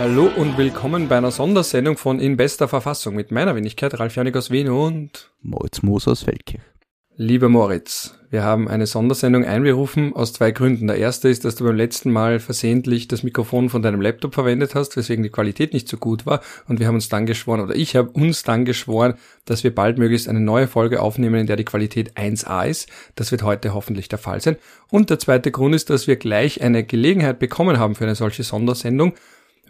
Hallo und willkommen bei einer Sondersendung von In bester Verfassung mit meiner Wenigkeit Ralf Janik aus Wien und Moritz Moos aus Feldkirch. Lieber Moritz, wir haben eine Sondersendung einberufen aus zwei Gründen. Der erste ist, dass du beim letzten Mal versehentlich das Mikrofon von deinem Laptop verwendet hast, weswegen die Qualität nicht so gut war. Und wir haben uns dann geschworen, oder ich habe uns dann geschworen, dass wir bald möglichst eine neue Folge aufnehmen, in der die Qualität 1a ist. Das wird heute hoffentlich der Fall sein. Und der zweite Grund ist, dass wir gleich eine Gelegenheit bekommen haben für eine solche Sondersendung,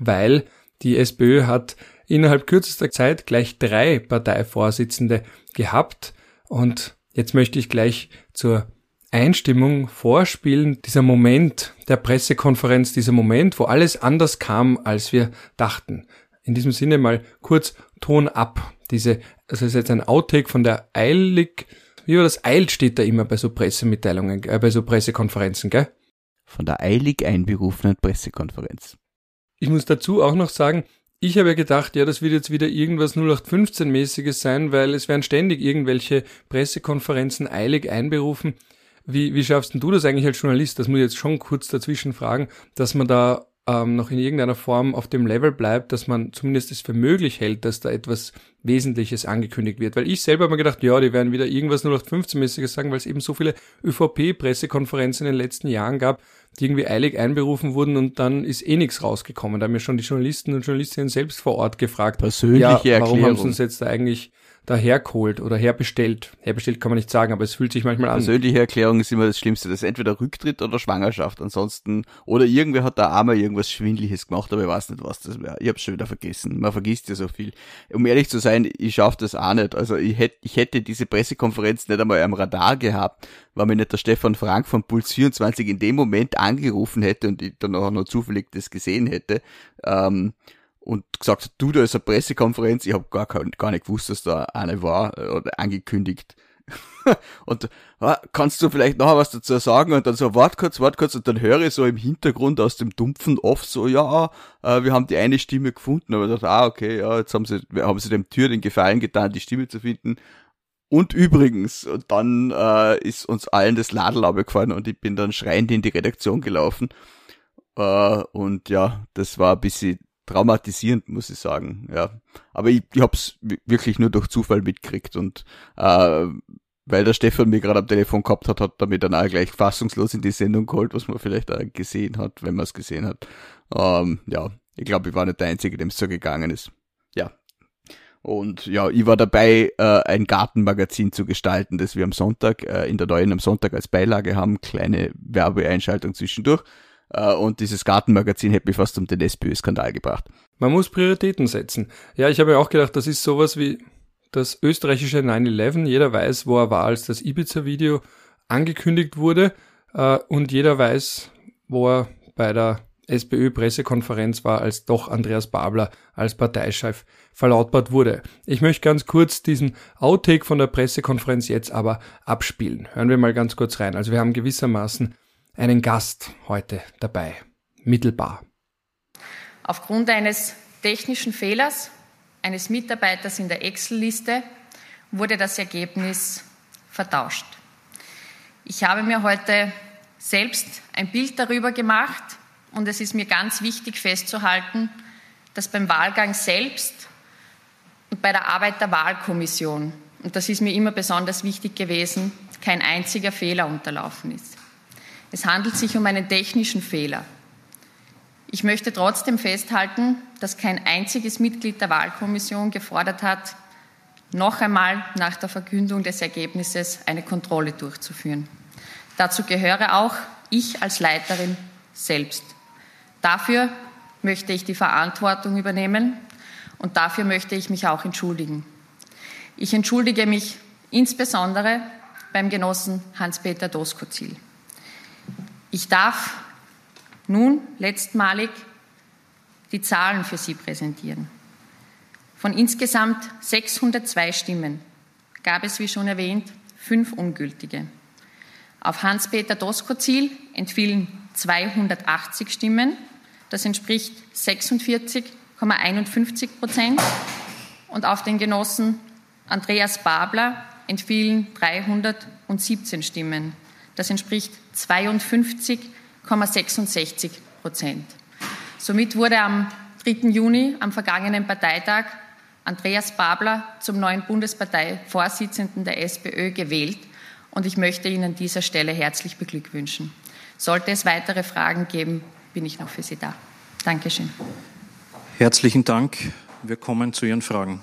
weil die SPÖ hat innerhalb kürzester Zeit gleich drei Parteivorsitzende gehabt und Jetzt möchte ich gleich zur Einstimmung vorspielen, dieser Moment der Pressekonferenz, dieser Moment, wo alles anders kam, als wir dachten. In diesem Sinne mal kurz Ton ab. Diese, also ist jetzt ein Outtake von der eilig, wie war das? Eilt steht da immer bei so Pressemitteilungen, äh, bei so Pressekonferenzen, gell? Von der eilig einberufenen Pressekonferenz. Ich muss dazu auch noch sagen, ich habe ja gedacht, ja, das wird jetzt wieder irgendwas 0815-mäßiges sein, weil es werden ständig irgendwelche Pressekonferenzen eilig einberufen. Wie, wie schaffst denn du das eigentlich als Journalist? Das muss ich jetzt schon kurz dazwischen fragen, dass man da ähm, noch in irgendeiner Form auf dem Level bleibt, dass man zumindest es für möglich hält, dass da etwas Wesentliches angekündigt wird. Weil ich selber habe mir gedacht, ja, die werden wieder irgendwas 0815-mäßiges sagen, weil es eben so viele ÖVP-Pressekonferenzen in den letzten Jahren gab, die irgendwie eilig einberufen wurden und dann ist eh nichts rausgekommen. Da haben mir schon die Journalisten und Journalistinnen selbst vor Ort gefragt, Persönliche ja, warum Erklärung. haben sie uns jetzt da eigentlich dahergeholt oder herbestellt. Herbestellt kann man nicht sagen, aber es fühlt sich manchmal an. Persönliche Erklärung ist immer das Schlimmste. Das ist entweder Rücktritt oder Schwangerschaft. Ansonsten, oder irgendwer hat da einmal irgendwas Schwindliches gemacht, aber ich weiß nicht, was das wäre. Ich hab's schon wieder vergessen. Man vergisst ja so viel. Um ehrlich zu sein, ich schaff das auch nicht. Also ich hätte, ich hätte diese Pressekonferenz nicht einmal am Radar gehabt, weil mir nicht der Stefan Frank von Puls 24 in dem Moment angerufen hätte und ich dann auch noch zufällig das gesehen hätte. Ähm, und gesagt du, da ist eine Pressekonferenz. Ich habe gar, gar nicht gewusst, dass da eine war äh, oder angekündigt. und ah, kannst du vielleicht noch was dazu sagen? Und dann so, wart kurz, wart kurz. Und dann höre ich so im Hintergrund aus dem dumpfen Off so, ja, äh, wir haben die eine Stimme gefunden. Aber ich dachte, ah, okay, ja, jetzt haben sie, haben sie dem Tür den Gefallen getan, die Stimme zu finden. Und übrigens, und dann äh, ist uns allen das Ladel abgefallen und ich bin dann schreiend in die Redaktion gelaufen. Äh, und ja, das war ein bisschen traumatisierend, muss ich sagen. Ja, aber ich, ich habe es wirklich nur durch Zufall mitgekriegt und äh, weil der Stefan mir gerade am Telefon gehabt hat, hat er mir dann auch gleich fassungslos in die Sendung geholt, was man vielleicht auch gesehen hat, wenn man es gesehen hat. Ähm, ja, ich glaube, ich war nicht der Einzige, dem es so gegangen ist. Ja. Und ja, ich war dabei, äh, ein Gartenmagazin zu gestalten, das wir am Sonntag, äh, in der neuen am Sonntag als Beilage haben. Kleine Werbeeinschaltung zwischendurch. Äh, und dieses Gartenmagazin hätte mich fast um den SPÖ-Skandal gebracht. Man muss Prioritäten setzen. Ja, ich habe mir auch gedacht, das ist sowas wie das österreichische 9-11. Jeder weiß, wo er war, als das Ibiza-Video angekündigt wurde. Äh, und jeder weiß, wo er bei der SPÖ-Pressekonferenz war, als doch Andreas Babler als Parteichef verlautbart wurde. Ich möchte ganz kurz diesen Outtake von der Pressekonferenz jetzt aber abspielen. Hören wir mal ganz kurz rein. Also wir haben gewissermaßen einen Gast heute dabei, mittelbar. Aufgrund eines technischen Fehlers eines Mitarbeiters in der Excel-Liste wurde das Ergebnis vertauscht. Ich habe mir heute selbst ein Bild darüber gemacht und es ist mir ganz wichtig festzuhalten, dass beim Wahlgang selbst und bei der Arbeit der Wahlkommission, und das ist mir immer besonders wichtig gewesen, kein einziger Fehler unterlaufen ist. Es handelt sich um einen technischen Fehler. Ich möchte trotzdem festhalten, dass kein einziges Mitglied der Wahlkommission gefordert hat, noch einmal nach der Verkündung des Ergebnisses eine Kontrolle durchzuführen. Dazu gehöre auch ich als Leiterin selbst. Dafür möchte ich die Verantwortung übernehmen und dafür möchte ich mich auch entschuldigen. Ich entschuldige mich insbesondere beim Genossen Hans-Peter Doskozil. Ich darf nun letztmalig die Zahlen für Sie präsentieren. Von insgesamt 602 Stimmen gab es, wie schon erwähnt, fünf ungültige. Auf Hans-Peter Doskozil entfielen 280 Stimmen, das entspricht 46,51 Prozent. Und auf den Genossen Andreas Babler entfielen 317 Stimmen, das entspricht 52,66 Prozent. Somit wurde am 3. Juni am vergangenen Parteitag Andreas Babler zum neuen Bundesparteivorsitzenden der SPÖ gewählt und ich möchte ihn an dieser Stelle herzlich beglückwünschen. Sollte es weitere Fragen geben, bin ich noch für Sie da. Dankeschön. Herzlichen Dank. Wir kommen zu Ihren Fragen.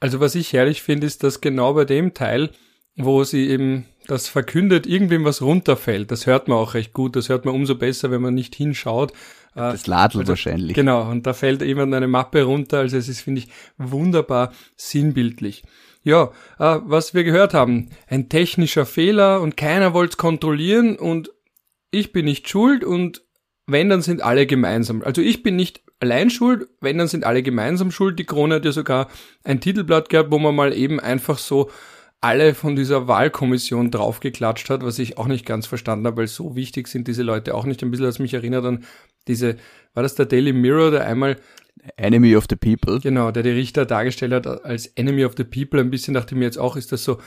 Also was ich herrlich finde, ist, dass genau bei dem Teil, wo sie eben das verkündet, irgendwem was runterfällt. Das hört man auch recht gut. Das hört man umso besser, wenn man nicht hinschaut. Das Ladel also, wahrscheinlich. Genau, und da fällt jemand eine Mappe runter. Also es ist, finde ich, wunderbar sinnbildlich. Ja, äh, was wir gehört haben, ein technischer Fehler und keiner wollte es kontrollieren und ich bin nicht schuld und wenn, dann sind alle gemeinsam. Also ich bin nicht allein schuld, wenn, dann sind alle gemeinsam schuld. Die Krone hat ja sogar ein Titelblatt gehabt, wo man mal eben einfach so alle von dieser Wahlkommission draufgeklatscht hat, was ich auch nicht ganz verstanden habe, weil so wichtig sind diese Leute auch nicht. Ein bisschen, als mich erinnert an diese, war das der Daily Mirror, der einmal Enemy of the People. Genau, der die Richter dargestellt hat als Enemy of the People. Ein bisschen dachte ich mir jetzt auch, ist das so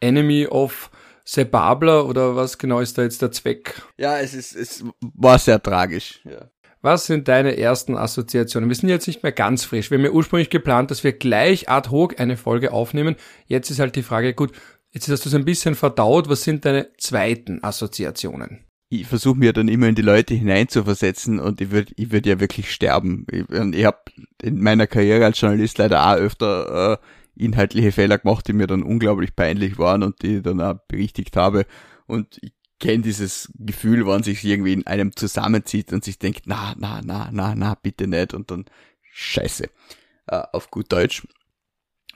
Enemy of Sebabler oder was genau ist da jetzt der Zweck? Ja, es ist, es war sehr tragisch. Ja. Was sind deine ersten Assoziationen? Wir sind jetzt nicht mehr ganz frisch. Wir haben ja ursprünglich geplant, dass wir gleich ad hoc eine Folge aufnehmen. Jetzt ist halt die Frage, gut, jetzt hast du es ein bisschen verdaut. Was sind deine zweiten Assoziationen? ich versuche mir dann immer in die Leute hineinzuversetzen und ich würde ich würd ja wirklich sterben. Ich, ich habe in meiner Karriere als Journalist leider auch öfter äh, inhaltliche Fehler gemacht, die mir dann unglaublich peinlich waren und die ich dann auch berichtigt habe. Und ich kenne dieses Gefühl, wann sich irgendwie in einem zusammenzieht und sich denkt, na, na, na, na, na, bitte nicht und dann scheiße. Äh, auf gut Deutsch.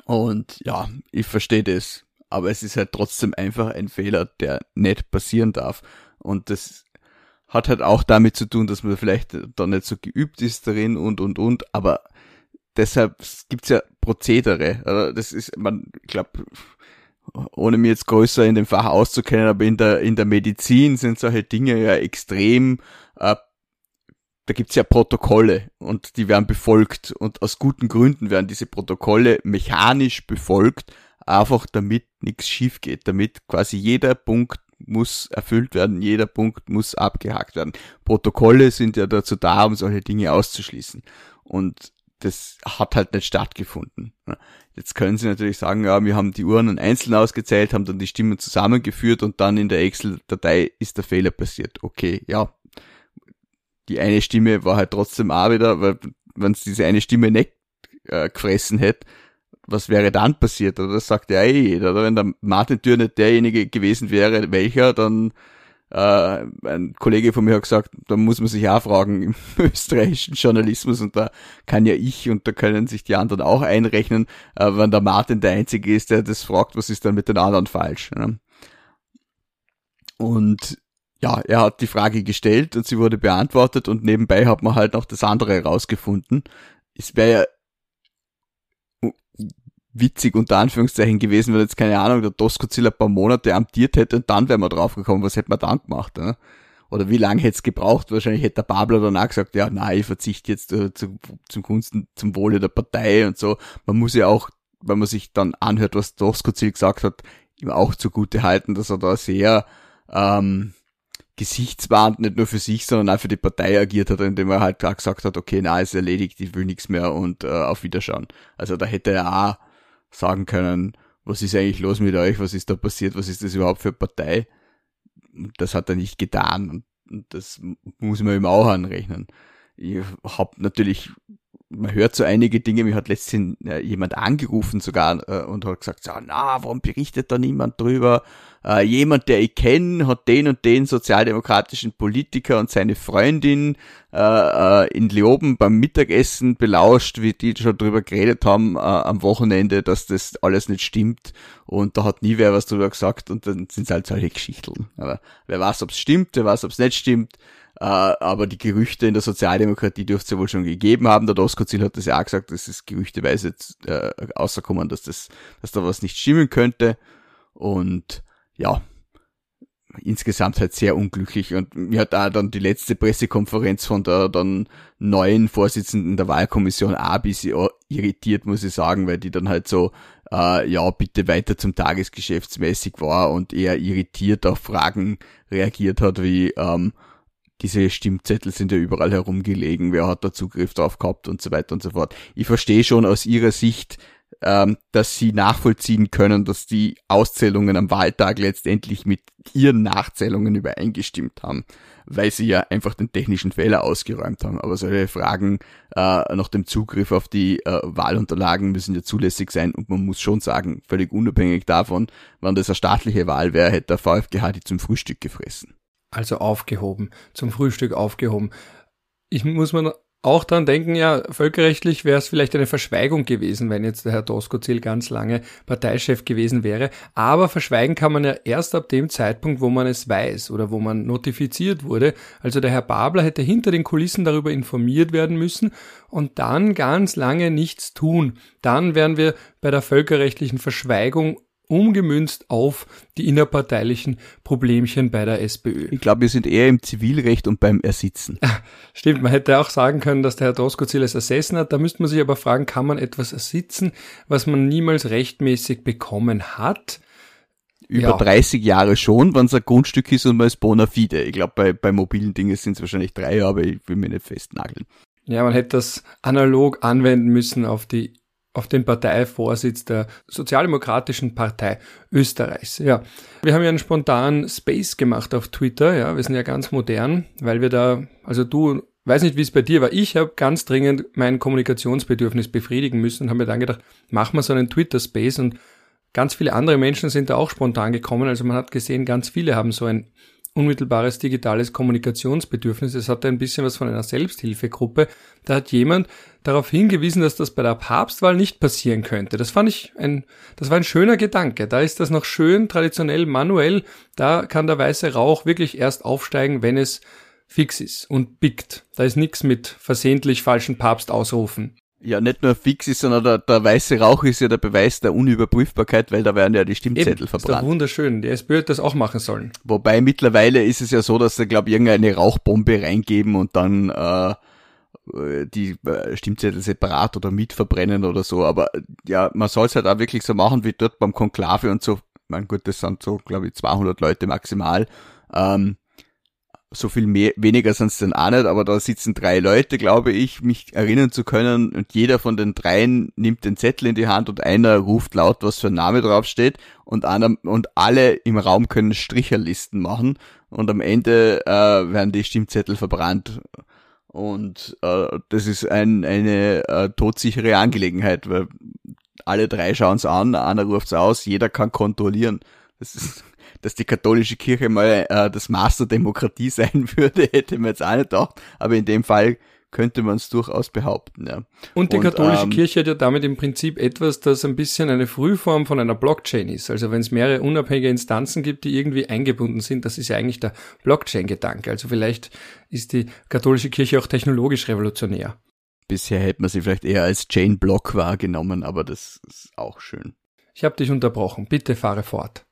Und ja, ich verstehe das. Aber es ist halt trotzdem einfach ein Fehler, der nicht passieren darf. Und das hat halt auch damit zu tun, dass man vielleicht da nicht so geübt ist darin und, und, und. Aber deshalb gibt's ja Prozedere. Das ist, man, ich glaube, ohne mir jetzt größer in dem Fach auszukennen, aber in der, in der Medizin sind solche Dinge ja extrem, äh, da gibt's ja Protokolle und die werden befolgt und aus guten Gründen werden diese Protokolle mechanisch befolgt, einfach damit nichts schief geht, damit quasi jeder Punkt muss erfüllt werden, jeder Punkt muss abgehakt werden. Protokolle sind ja dazu da, um solche Dinge auszuschließen. Und das hat halt nicht stattgefunden. Jetzt können Sie natürlich sagen, ja, wir haben die Urnen einzeln ausgezählt, haben dann die Stimmen zusammengeführt und dann in der Excel-Datei ist der Fehler passiert. Okay, ja. Die eine Stimme war halt trotzdem auch wieder, weil wenn es diese eine Stimme nicht äh, gefressen hätte, was wäre dann passiert? Oder das sagt ja eh jeder. Oder wenn der Martin Tür nicht derjenige gewesen wäre, welcher, dann äh, ein Kollege von mir hat gesagt, da muss man sich auch fragen im österreichischen Journalismus und da kann ja ich und da können sich die anderen auch einrechnen, äh, wenn der Martin der Einzige ist, der das fragt, was ist dann mit den anderen falsch. Ne? Und ja, er hat die Frage gestellt und sie wurde beantwortet und nebenbei hat man halt noch das andere herausgefunden. Es wäre ja witzig unter Anführungszeichen gewesen, wenn jetzt keine Ahnung, der Doskozilla ein paar Monate amtiert hätte und dann wären wir draufgekommen, was hätte man dann gemacht, ne? Oder wie lange hätte es gebraucht? Wahrscheinlich hätte der Babler dann auch gesagt, ja, nein, ich verzichte jetzt äh, zu, zum Gunsten, zum Wohle der Partei und so. Man muss ja auch, wenn man sich dann anhört, was Doskozil gesagt hat, ihm auch zugute halten, dass er da sehr ähm, gesichtswahrend nicht nur für sich, sondern auch für die Partei agiert hat, indem er halt gesagt hat, okay, na, ist erledigt, ich will nichts mehr und äh, auf Wiederschauen. Also da hätte er auch sagen können, was ist eigentlich los mit euch, was ist da passiert, was ist das überhaupt für eine Partei. Das hat er nicht getan und das muss man ihm auch anrechnen. Ich habe natürlich man hört so einige Dinge, mir hat letztens äh, jemand angerufen sogar äh, und hat gesagt, so, na, warum berichtet da niemand drüber? Äh, jemand, der ich kenne, hat den und den sozialdemokratischen Politiker und seine Freundin äh, äh, in Leoben beim Mittagessen belauscht, wie die schon drüber geredet haben äh, am Wochenende, dass das alles nicht stimmt und da hat nie wer was drüber gesagt und dann sind es halt solche Geschichten. Aber wer weiß, ob es stimmt, wer weiß, ob es nicht stimmt. Äh, aber die Gerüchte in der Sozialdemokratie dürfte es ja wohl schon gegeben haben. Der Doskozil hat das ja auch gesagt, dass es gerüchteweise äh, außerkommen, dass das, dass da was nicht stimmen könnte. Und ja, insgesamt halt sehr unglücklich und mir hat da dann die letzte Pressekonferenz von der dann neuen Vorsitzenden der Wahlkommission auch ein bisschen irritiert, muss ich sagen, weil die dann halt so, äh, ja, bitte weiter zum Tagesgeschäftsmäßig war und eher irritiert auf Fragen reagiert hat, wie, ähm, diese Stimmzettel sind ja überall herumgelegen, wer hat da Zugriff drauf gehabt und so weiter und so fort. Ich verstehe schon aus ihrer Sicht, ähm, dass sie nachvollziehen können, dass die Auszählungen am Wahltag letztendlich mit ihren Nachzählungen übereingestimmt haben, weil sie ja einfach den technischen Fehler ausgeräumt haben. Aber solche Fragen äh, nach dem Zugriff auf die äh, Wahlunterlagen müssen ja zulässig sein und man muss schon sagen, völlig unabhängig davon, wann das eine staatliche Wahl wäre, hätte der VfGH die zum Frühstück gefressen. Also aufgehoben, zum Frühstück aufgehoben. Ich muss mir auch dran denken, ja, völkerrechtlich wäre es vielleicht eine Verschweigung gewesen, wenn jetzt der Herr Doskozil ganz lange Parteichef gewesen wäre. Aber verschweigen kann man ja erst ab dem Zeitpunkt, wo man es weiß oder wo man notifiziert wurde. Also der Herr Babler hätte hinter den Kulissen darüber informiert werden müssen und dann ganz lange nichts tun. Dann wären wir bei der völkerrechtlichen Verschweigung umgemünzt auf die innerparteilichen Problemchen bei der SPÖ. Ich glaube, wir sind eher im Zivilrecht und beim Ersitzen. Stimmt, man hätte auch sagen können, dass der Herr Doskozil es ersessen hat. Da müsste man sich aber fragen, kann man etwas ersitzen, was man niemals rechtmäßig bekommen hat? Über ja. 30 Jahre schon, wenn es ein Grundstück ist und man ist bona fide. Ich glaube, bei, bei mobilen Dingen sind es wahrscheinlich drei Jahre, aber ich will mir nicht festnageln. Ja, man hätte das analog anwenden müssen auf die auf den Parteivorsitz der Sozialdemokratischen Partei Österreichs. Ja, wir haben ja einen spontanen Space gemacht auf Twitter. Ja, wir sind ja ganz modern, weil wir da, also du, weiß nicht, wie es bei dir war. Ich habe ganz dringend mein Kommunikationsbedürfnis befriedigen müssen und habe mir dann gedacht, machen wir so einen Twitter Space und ganz viele andere Menschen sind da auch spontan gekommen. Also man hat gesehen, ganz viele haben so ein unmittelbares digitales Kommunikationsbedürfnis. Es hatte ein bisschen was von einer Selbsthilfegruppe. Da hat jemand darauf hingewiesen, dass das bei der Papstwahl nicht passieren könnte. Das fand ich ein, das war ein schöner Gedanke. Da ist das noch schön traditionell manuell. Da kann der weiße Rauch wirklich erst aufsteigen, wenn es fix ist und biegt. Da ist nichts mit versehentlich falschen Papst ausrufen ja nicht nur fix ist, sondern der, der weiße Rauch ist ja der Beweis der Unüberprüfbarkeit, weil da werden ja die Stimmzettel Eben, verbrannt. Ist doch wunderschön. Die SPÖ hat das auch machen sollen. Wobei mittlerweile ist es ja so, dass sie, glaube ich, irgendeine Rauchbombe reingeben und dann äh, die äh, Stimmzettel separat oder mit verbrennen oder so. Aber ja, man soll es halt auch wirklich so machen wie dort beim Konklave und so. Mein Gott, das sind so, glaube ich, 200 Leute maximal. Ähm, so viel mehr, weniger sind es dann auch nicht, aber da sitzen drei Leute, glaube ich, mich erinnern zu können und jeder von den dreien nimmt den Zettel in die Hand und einer ruft laut, was für ein Name draufsteht und einer, und alle im Raum können Stricherlisten machen und am Ende äh, werden die Stimmzettel verbrannt. Und äh, das ist ein, eine äh, todsichere Angelegenheit, weil alle drei schauen es an, einer ruft's aus, jeder kann kontrollieren. Das ist dass die katholische Kirche mal äh, das Maß der Demokratie sein würde, hätte man jetzt auch nicht gedacht. Aber in dem Fall könnte man es durchaus behaupten. Ja. Und die und, katholische ähm, Kirche hat ja damit im Prinzip etwas, das ein bisschen eine Frühform von einer Blockchain ist. Also wenn es mehrere unabhängige Instanzen gibt, die irgendwie eingebunden sind, das ist ja eigentlich der Blockchain-Gedanke. Also vielleicht ist die katholische Kirche auch technologisch revolutionär. Bisher hätte man sie vielleicht eher als Chain-Block wahrgenommen, aber das ist auch schön. Ich habe dich unterbrochen. Bitte fahre fort.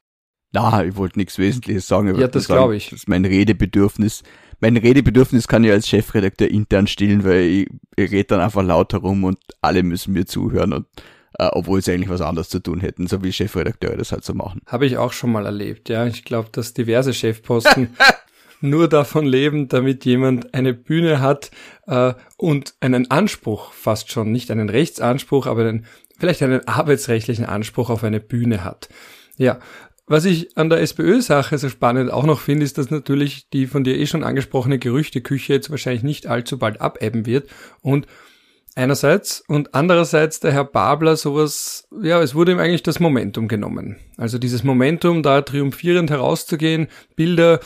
Na, ich wollte nichts Wesentliches sagen. Ja, das glaube ich. Das ist mein Redebedürfnis. Mein Redebedürfnis kann ich als Chefredakteur intern stillen, weil ich, ich rede dann einfach laut herum und alle müssen mir zuhören und äh, obwohl sie eigentlich was anderes zu tun hätten, so wie Chefredakteure das halt so machen. Habe ich auch schon mal erlebt, ja. Ich glaube, dass diverse Chefposten nur davon leben, damit jemand eine Bühne hat äh, und einen Anspruch fast schon, nicht einen Rechtsanspruch, aber einen, vielleicht einen arbeitsrechtlichen Anspruch auf eine Bühne hat. Ja, was ich an der SPÖ-Sache so spannend auch noch finde, ist, dass natürlich die von dir eh schon angesprochene Gerüchteküche jetzt wahrscheinlich nicht allzu bald abebben wird und einerseits und andererseits der Herr Babler sowas, ja, es wurde ihm eigentlich das Momentum genommen. Also dieses Momentum, da triumphierend herauszugehen, Bilder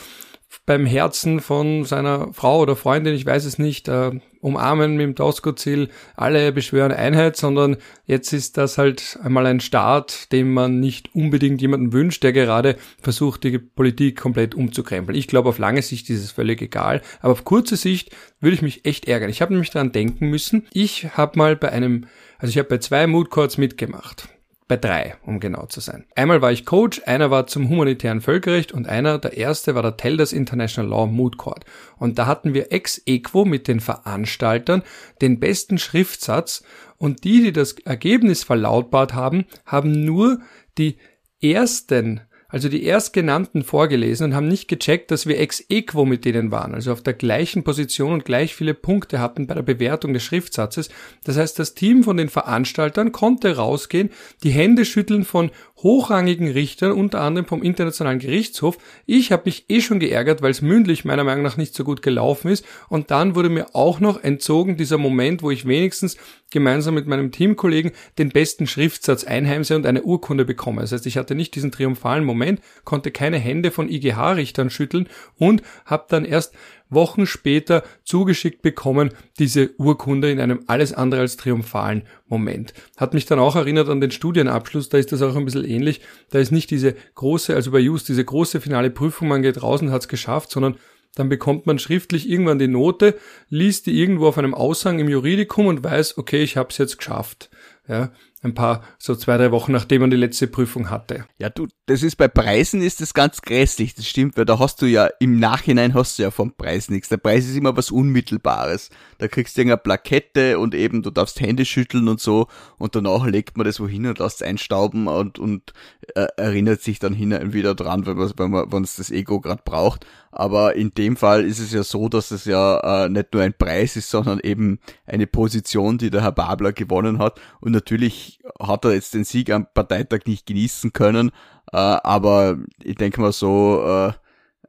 beim Herzen von seiner Frau oder Freundin, ich weiß es nicht, äh, umarmen mit dem Doskozil, alle beschwören Einheit, sondern jetzt ist das halt einmal ein Staat, dem man nicht unbedingt jemanden wünscht, der gerade versucht, die Politik komplett umzukrempeln. Ich glaube, auf lange Sicht ist es völlig egal, aber auf kurze Sicht würde ich mich echt ärgern. Ich habe nämlich daran denken müssen, ich habe mal bei einem, also ich habe bei zwei Mood Courts mitgemacht bei drei, um genau zu sein. Einmal war ich Coach, einer war zum humanitären Völkerrecht und einer, der erste, war der Telders International Law Moot Court. Und da hatten wir ex equo mit den Veranstaltern den besten Schriftsatz und die, die das Ergebnis verlautbart haben, haben nur die ersten also die erstgenannten vorgelesen und haben nicht gecheckt, dass wir ex equo mit denen waren, also auf der gleichen Position und gleich viele Punkte hatten bei der Bewertung des Schriftsatzes. Das heißt, das Team von den Veranstaltern konnte rausgehen, die Hände schütteln von hochrangigen Richtern, unter anderem vom Internationalen Gerichtshof. Ich habe mich eh schon geärgert, weil es mündlich meiner Meinung nach nicht so gut gelaufen ist. Und dann wurde mir auch noch entzogen dieser Moment, wo ich wenigstens gemeinsam mit meinem Teamkollegen den besten Schriftsatz einheimse und eine Urkunde bekomme. Das heißt, ich hatte nicht diesen triumphalen Moment, konnte keine Hände von IGH-Richtern schütteln und habe dann erst Wochen später zugeschickt bekommen, diese Urkunde in einem alles andere als triumphalen Moment. Hat mich dann auch erinnert an den Studienabschluss, da ist das auch ein bisschen ähnlich. Da ist nicht diese große, also bei Just, diese große finale Prüfung, man geht raus und hat es geschafft, sondern dann bekommt man schriftlich irgendwann die Note, liest die irgendwo auf einem Aushang im Juridikum und weiß, okay, ich habe es jetzt geschafft. Ja, ein paar, so zwei, drei Wochen, nachdem man die letzte Prüfung hatte. Ja, du, das ist bei Preisen ist das ganz grässlich, das stimmt, weil da hast du ja, im Nachhinein hast du ja vom Preis nichts. Der Preis ist immer was Unmittelbares. Da kriegst du irgendeine Plakette und eben, du darfst Hände schütteln und so und danach legt man das wohin und lässt es einstauben und, und äh, erinnert sich dann hin und wieder dran, wenn man, wenn man, wenn es das Ego gerade braucht. Aber in dem Fall ist es ja so, dass es ja äh, nicht nur ein Preis ist, sondern eben eine Position, die der Herr Babler gewonnen hat. Und natürlich hat er jetzt den Sieg am Parteitag nicht genießen können, äh, aber ich denke mal so, äh,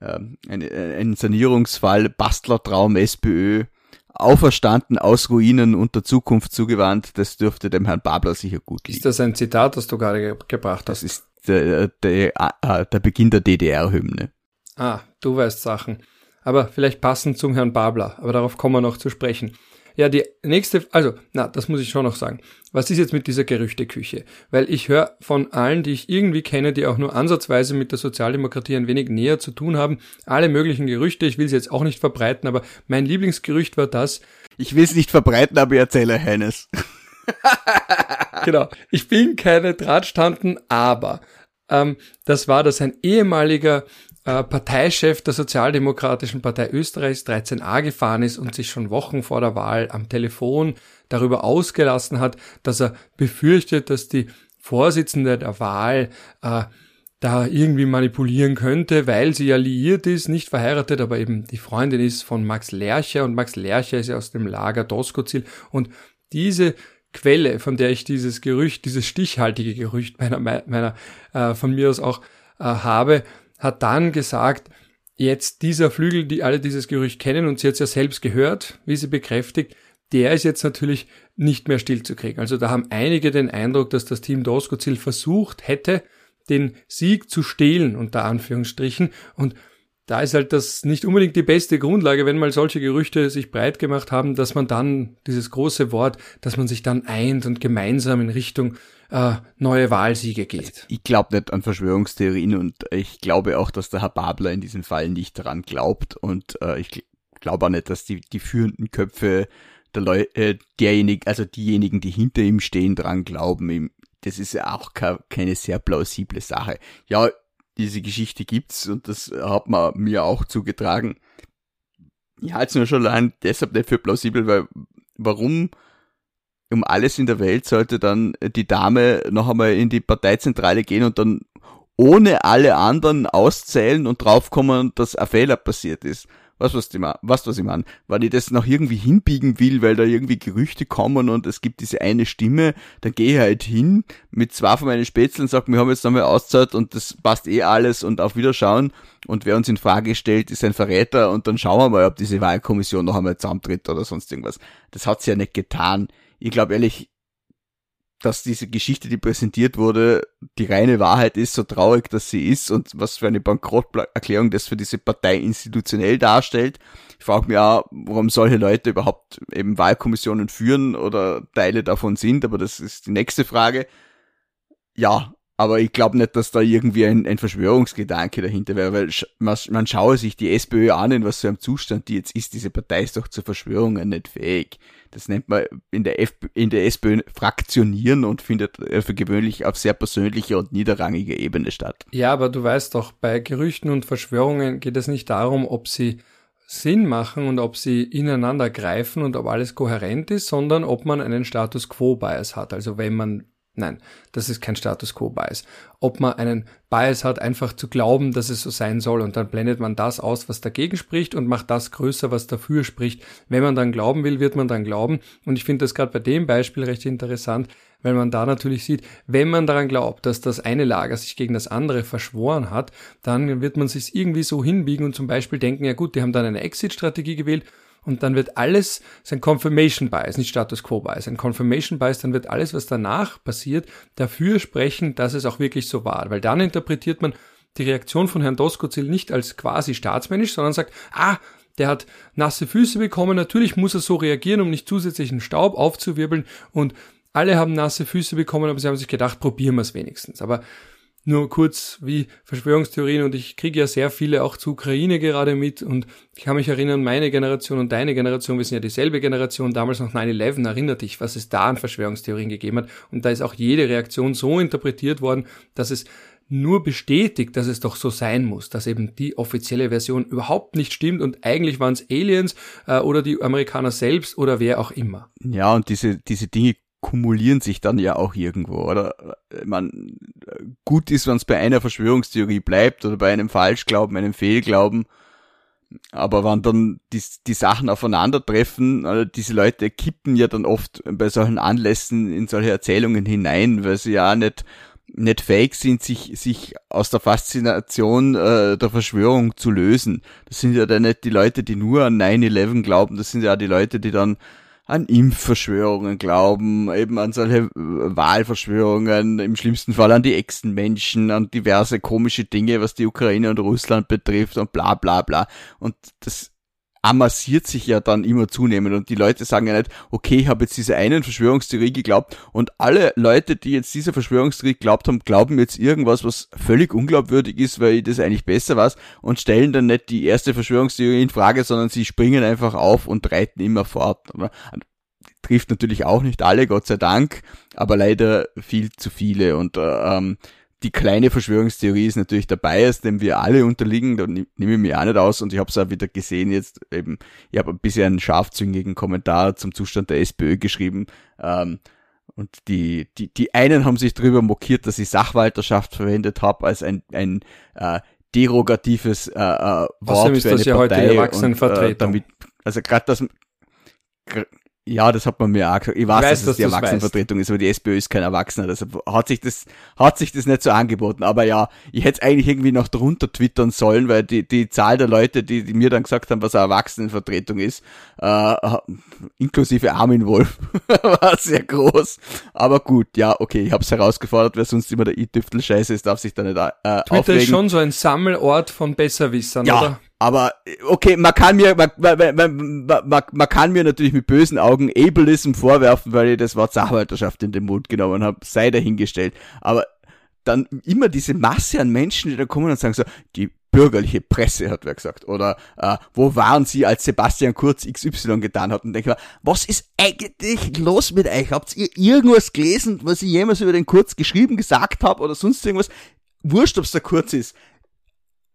äh, ein, ein Sanierungsfall, Bastlertraum, SPÖ, auferstanden aus Ruinen und der Zukunft zugewandt, das dürfte dem Herrn Babler sicher gut liegen. Ist das ein Zitat, das du gerade gebracht hast? Das ist der, der, äh, der Beginn der DDR-Hymne. Ah, du weißt Sachen. Aber vielleicht passend zum Herrn Babler, aber darauf kommen wir noch zu sprechen. Ja, die nächste, also, na, das muss ich schon noch sagen. Was ist jetzt mit dieser Gerüchteküche? Weil ich höre von allen, die ich irgendwie kenne, die auch nur ansatzweise mit der Sozialdemokratie ein wenig näher zu tun haben, alle möglichen Gerüchte. Ich will sie jetzt auch nicht verbreiten, aber mein Lieblingsgerücht war das. Ich will es nicht verbreiten, aber ich erzähle Hennes. genau. Ich bin keine Drahtstanden, aber ähm, das war, dass ein ehemaliger äh, Parteichef der Sozialdemokratischen Partei Österreichs 13a gefahren ist und sich schon Wochen vor der Wahl am Telefon darüber ausgelassen hat, dass er befürchtet, dass die Vorsitzende der Wahl äh, da irgendwie manipulieren könnte, weil sie ja liiert ist, nicht verheiratet, aber eben die Freundin ist von Max Lercher und Max Lercher ist ja aus dem Lager Doskozil. Und diese Quelle, von der ich dieses Gerücht, dieses stichhaltige Gerücht meiner, meiner äh, von mir aus auch äh, habe, hat dann gesagt, jetzt dieser Flügel, die alle dieses Gerücht kennen und sie hat ja selbst gehört, wie sie bekräftigt, der ist jetzt natürlich nicht mehr stillzukriegen. Also da haben einige den Eindruck, dass das Team Doskozil versucht hätte, den Sieg zu stehlen, unter Anführungsstrichen. Und da ist halt das nicht unbedingt die beste Grundlage, wenn mal solche Gerüchte sich breit gemacht haben, dass man dann dieses große Wort, dass man sich dann eint und gemeinsam in Richtung äh, neue Wahlsiege geht. Ich glaube nicht an Verschwörungstheorien und ich glaube auch, dass der Herr Babler in diesem Fall nicht daran glaubt und äh, ich glaube auch nicht, dass die, die führenden Köpfe der Leute, äh, derjenigen, also diejenigen, die hinter ihm stehen, dran glauben. Ihm, das ist ja auch keine sehr plausible Sache. Ja, diese Geschichte gibt's und das hat man mir auch zugetragen. Ich halte es nur schon allein deshalb nicht für plausibel, weil warum um alles in der Welt sollte dann die Dame noch einmal in die Parteizentrale gehen und dann ohne alle anderen auszählen und draufkommen, dass ein Fehler passiert ist. Was, was, die, was, was ich meine? Wenn ich das noch irgendwie hinbiegen will, weil da irgendwie Gerüchte kommen und es gibt diese eine Stimme, dann gehe ich halt hin mit zwei von meinen Spätzeln und sage, wir haben jetzt nochmal auszahlt und das passt eh alles und auf Wiederschauen. Und wer uns in Frage stellt, ist ein Verräter und dann schauen wir mal, ob diese Wahlkommission noch einmal zusammentritt oder sonst irgendwas. Das hat sie ja nicht getan ich glaube ehrlich, dass diese Geschichte, die präsentiert wurde, die reine Wahrheit ist, so traurig, dass sie ist und was für eine Bankrotterklärung das für diese Partei institutionell darstellt. Ich frage mich auch, warum solche Leute überhaupt eben Wahlkommissionen führen oder Teile davon sind, aber das ist die nächste Frage. Ja, aber ich glaube nicht, dass da irgendwie ein, ein Verschwörungsgedanke dahinter wäre, weil man, man schaue sich die SPÖ an, in was für einem Zustand die jetzt ist. Diese Partei ist doch zu Verschwörungen nicht fähig. Das nennt man in der, F in der SPÖ Fraktionieren und findet für gewöhnlich auf sehr persönlicher und niederrangiger Ebene statt. Ja, aber du weißt doch, bei Gerüchten und Verschwörungen geht es nicht darum, ob sie Sinn machen und ob sie ineinander greifen und ob alles kohärent ist, sondern ob man einen Status Quo Bias hat. Also wenn man Nein, das ist kein Status Quo Bias. Ob man einen Bias hat, einfach zu glauben, dass es so sein soll und dann blendet man das aus, was dagegen spricht und macht das größer, was dafür spricht. Wenn man dann glauben will, wird man dann glauben. Und ich finde das gerade bei dem Beispiel recht interessant, weil man da natürlich sieht, wenn man daran glaubt, dass das eine Lager sich gegen das andere verschworen hat, dann wird man sich irgendwie so hinbiegen und zum Beispiel denken, ja gut, die haben dann eine Exit-Strategie gewählt und dann wird alles, sein Confirmation Bias, nicht Status Quo Bias, ein Confirmation Bias, dann wird alles, was danach passiert, dafür sprechen, dass es auch wirklich so war. Weil dann interpretiert man die Reaktion von Herrn Doskozil nicht als quasi staatsmännisch, sondern sagt, ah, der hat nasse Füße bekommen, natürlich muss er so reagieren, um nicht zusätzlichen Staub aufzuwirbeln und alle haben nasse Füße bekommen, aber sie haben sich gedacht, probieren wir es wenigstens. Aber nur kurz wie Verschwörungstheorien und ich kriege ja sehr viele auch zur Ukraine gerade mit und ich kann mich erinnern, meine Generation und deine Generation, wir sind ja dieselbe Generation, damals noch 9-11, erinnert dich, was es da an Verschwörungstheorien gegeben hat und da ist auch jede Reaktion so interpretiert worden, dass es nur bestätigt, dass es doch so sein muss, dass eben die offizielle Version überhaupt nicht stimmt und eigentlich waren es Aliens äh, oder die Amerikaner selbst oder wer auch immer. Ja, und diese, diese Dinge kumulieren sich dann ja auch irgendwo, oder? Man, gut ist, wenn es bei einer Verschwörungstheorie bleibt oder bei einem Falschglauben, einem Fehlglauben. Aber wenn dann die, die Sachen aufeinandertreffen, also diese Leute kippen ja dann oft bei solchen Anlässen in solche Erzählungen hinein, weil sie ja nicht, nicht fähig sind, sich, sich aus der Faszination äh, der Verschwörung zu lösen. Das sind ja dann nicht die Leute, die nur an 9-11 glauben, das sind ja die Leute, die dann an Impfverschwörungen glauben, eben an solche äh, Wahlverschwörungen, im schlimmsten Fall an die Echsenmenschen, an diverse komische Dinge, was die Ukraine und Russland betrifft und bla bla bla. Und das amassiert sich ja dann immer zunehmend. Und die Leute sagen ja nicht, okay, ich habe jetzt diese einen Verschwörungstheorie geglaubt. Und alle Leute, die jetzt dieser Verschwörungstheorie geglaubt haben, glauben jetzt irgendwas, was völlig unglaubwürdig ist, weil ich das eigentlich besser weiß und stellen dann nicht die erste Verschwörungstheorie in Frage, sondern sie springen einfach auf und reiten immer fort. Trifft natürlich auch nicht alle, Gott sei Dank, aber leider viel zu viele. Und äh, ähm, die kleine Verschwörungstheorie ist natürlich der Bias, dem wir alle unterliegen, da nehme ich mich auch nicht aus und ich habe es auch wieder gesehen jetzt eben, ich habe bisher einen scharfzüngigen Kommentar zum Zustand der SPÖ geschrieben ähm, und die, die, die einen haben sich darüber mokiert, dass ich Sachwalterschaft verwendet habe als ein, ein äh, derogatives äh, äh, Wort für eine Partei ja heute Erwachsenenvertretung. Und, äh, damit, also gerade das ja, das hat man mir auch gesagt. Ich weiß, ich weiß dass es die Erwachsenenvertretung ist, aber die SPÖ ist kein Erwachsener. Deshalb hat sich das, hat sich das nicht so angeboten. Aber ja, ich hätte es eigentlich irgendwie noch drunter twittern sollen, weil die, die Zahl der Leute, die, die mir dann gesagt haben, was eine Erwachsenenvertretung ist, äh, inklusive Armin Wolf, war sehr groß. Aber gut, ja, okay, ich habe es herausgefordert, wer sonst immer der i-Tüftel-Scheiße ist, darf sich da nicht äh, Twitter aufregen. ist schon so ein Sammelort von Besserwissern, ja, oder? Aber okay, man kann mir, man, man, man, man, kann mir natürlich mit bösen Augen Ableism vorwerfen, weil ich das Wort Sachwalterschaft in den Mund genommen habe, sei dahingestellt. Aber dann immer diese Masse an Menschen, die da kommen und sagen so, die bürgerliche Presse, hat wer gesagt. Oder äh, wo waren sie, als Sebastian Kurz XY getan hat? Und denke mir, was ist eigentlich los mit euch? Habt ihr irgendwas gelesen, was ich jemals über den Kurz geschrieben, gesagt habe oder sonst irgendwas? Wurscht, ob's der Kurz ist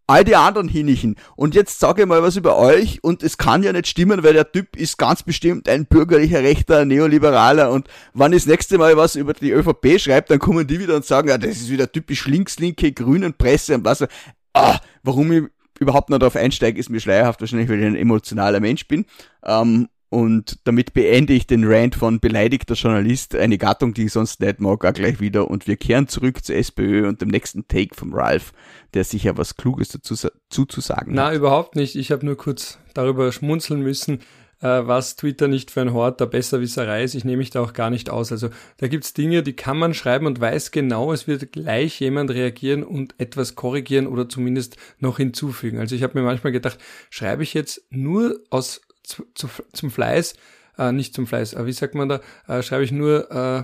all die anderen hinichen. Und jetzt sage ich mal was über euch und es kann ja nicht stimmen, weil der Typ ist ganz bestimmt ein bürgerlicher, rechter, neoliberaler und ich das nächste Mal was über die ÖVP schreibt, dann kommen die wieder und sagen, ja, das ist wieder typisch links-linke, grünen Presse und was. Ah, warum ich überhaupt noch darauf einsteige, ist mir schleierhaft, wahrscheinlich, weil ich ein emotionaler Mensch bin. Ähm, und damit beende ich den Rant von beleidigter Journalist, eine Gattung, die ich sonst nicht mag, auch gleich wieder. Und wir kehren zurück zur SPÖ und dem nächsten Take vom Ralph, der sicher was Kluges dazu zu, zu sagen Na, hat. Na, überhaupt nicht. Ich habe nur kurz darüber schmunzeln müssen, äh, was Twitter nicht für ein Hort der Besserwisserei ist. Ich nehme mich da auch gar nicht aus. Also da gibt's Dinge, die kann man schreiben und weiß genau, es wird gleich jemand reagieren und etwas korrigieren oder zumindest noch hinzufügen. Also ich habe mir manchmal gedacht, schreibe ich jetzt nur aus zu, zu, zum Fleiß, äh, nicht zum Fleiß, äh, wie sagt man da, äh, schreibe ich nur äh,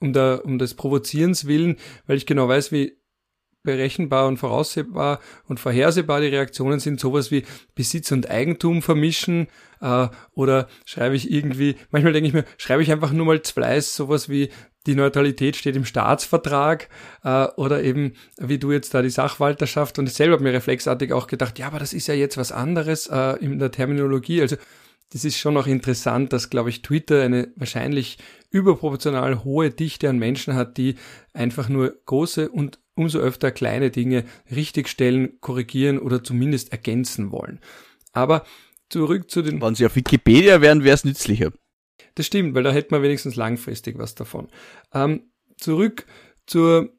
um, der, um des Provozierens willen, weil ich genau weiß, wie berechenbar und voraussehbar und vorhersehbar die Reaktionen sind, sowas wie Besitz und Eigentum vermischen äh, oder schreibe ich irgendwie, manchmal denke ich mir, schreibe ich einfach nur mal Fleiß, sowas wie die Neutralität steht im Staatsvertrag äh, oder eben wie du jetzt da die Sachwalterschaft und ich selber habe mir reflexartig auch gedacht, ja, aber das ist ja jetzt was anderes äh, in der Terminologie. Also das ist schon auch interessant, dass, glaube ich, Twitter eine wahrscheinlich überproportional hohe Dichte an Menschen hat, die einfach nur große und umso öfter kleine Dinge richtigstellen, korrigieren oder zumindest ergänzen wollen. Aber zurück zu den... Wenn sie auf Wikipedia wären, wäre es nützlicher. Das stimmt, weil da hätte man wenigstens langfristig was davon. Ähm, zurück zur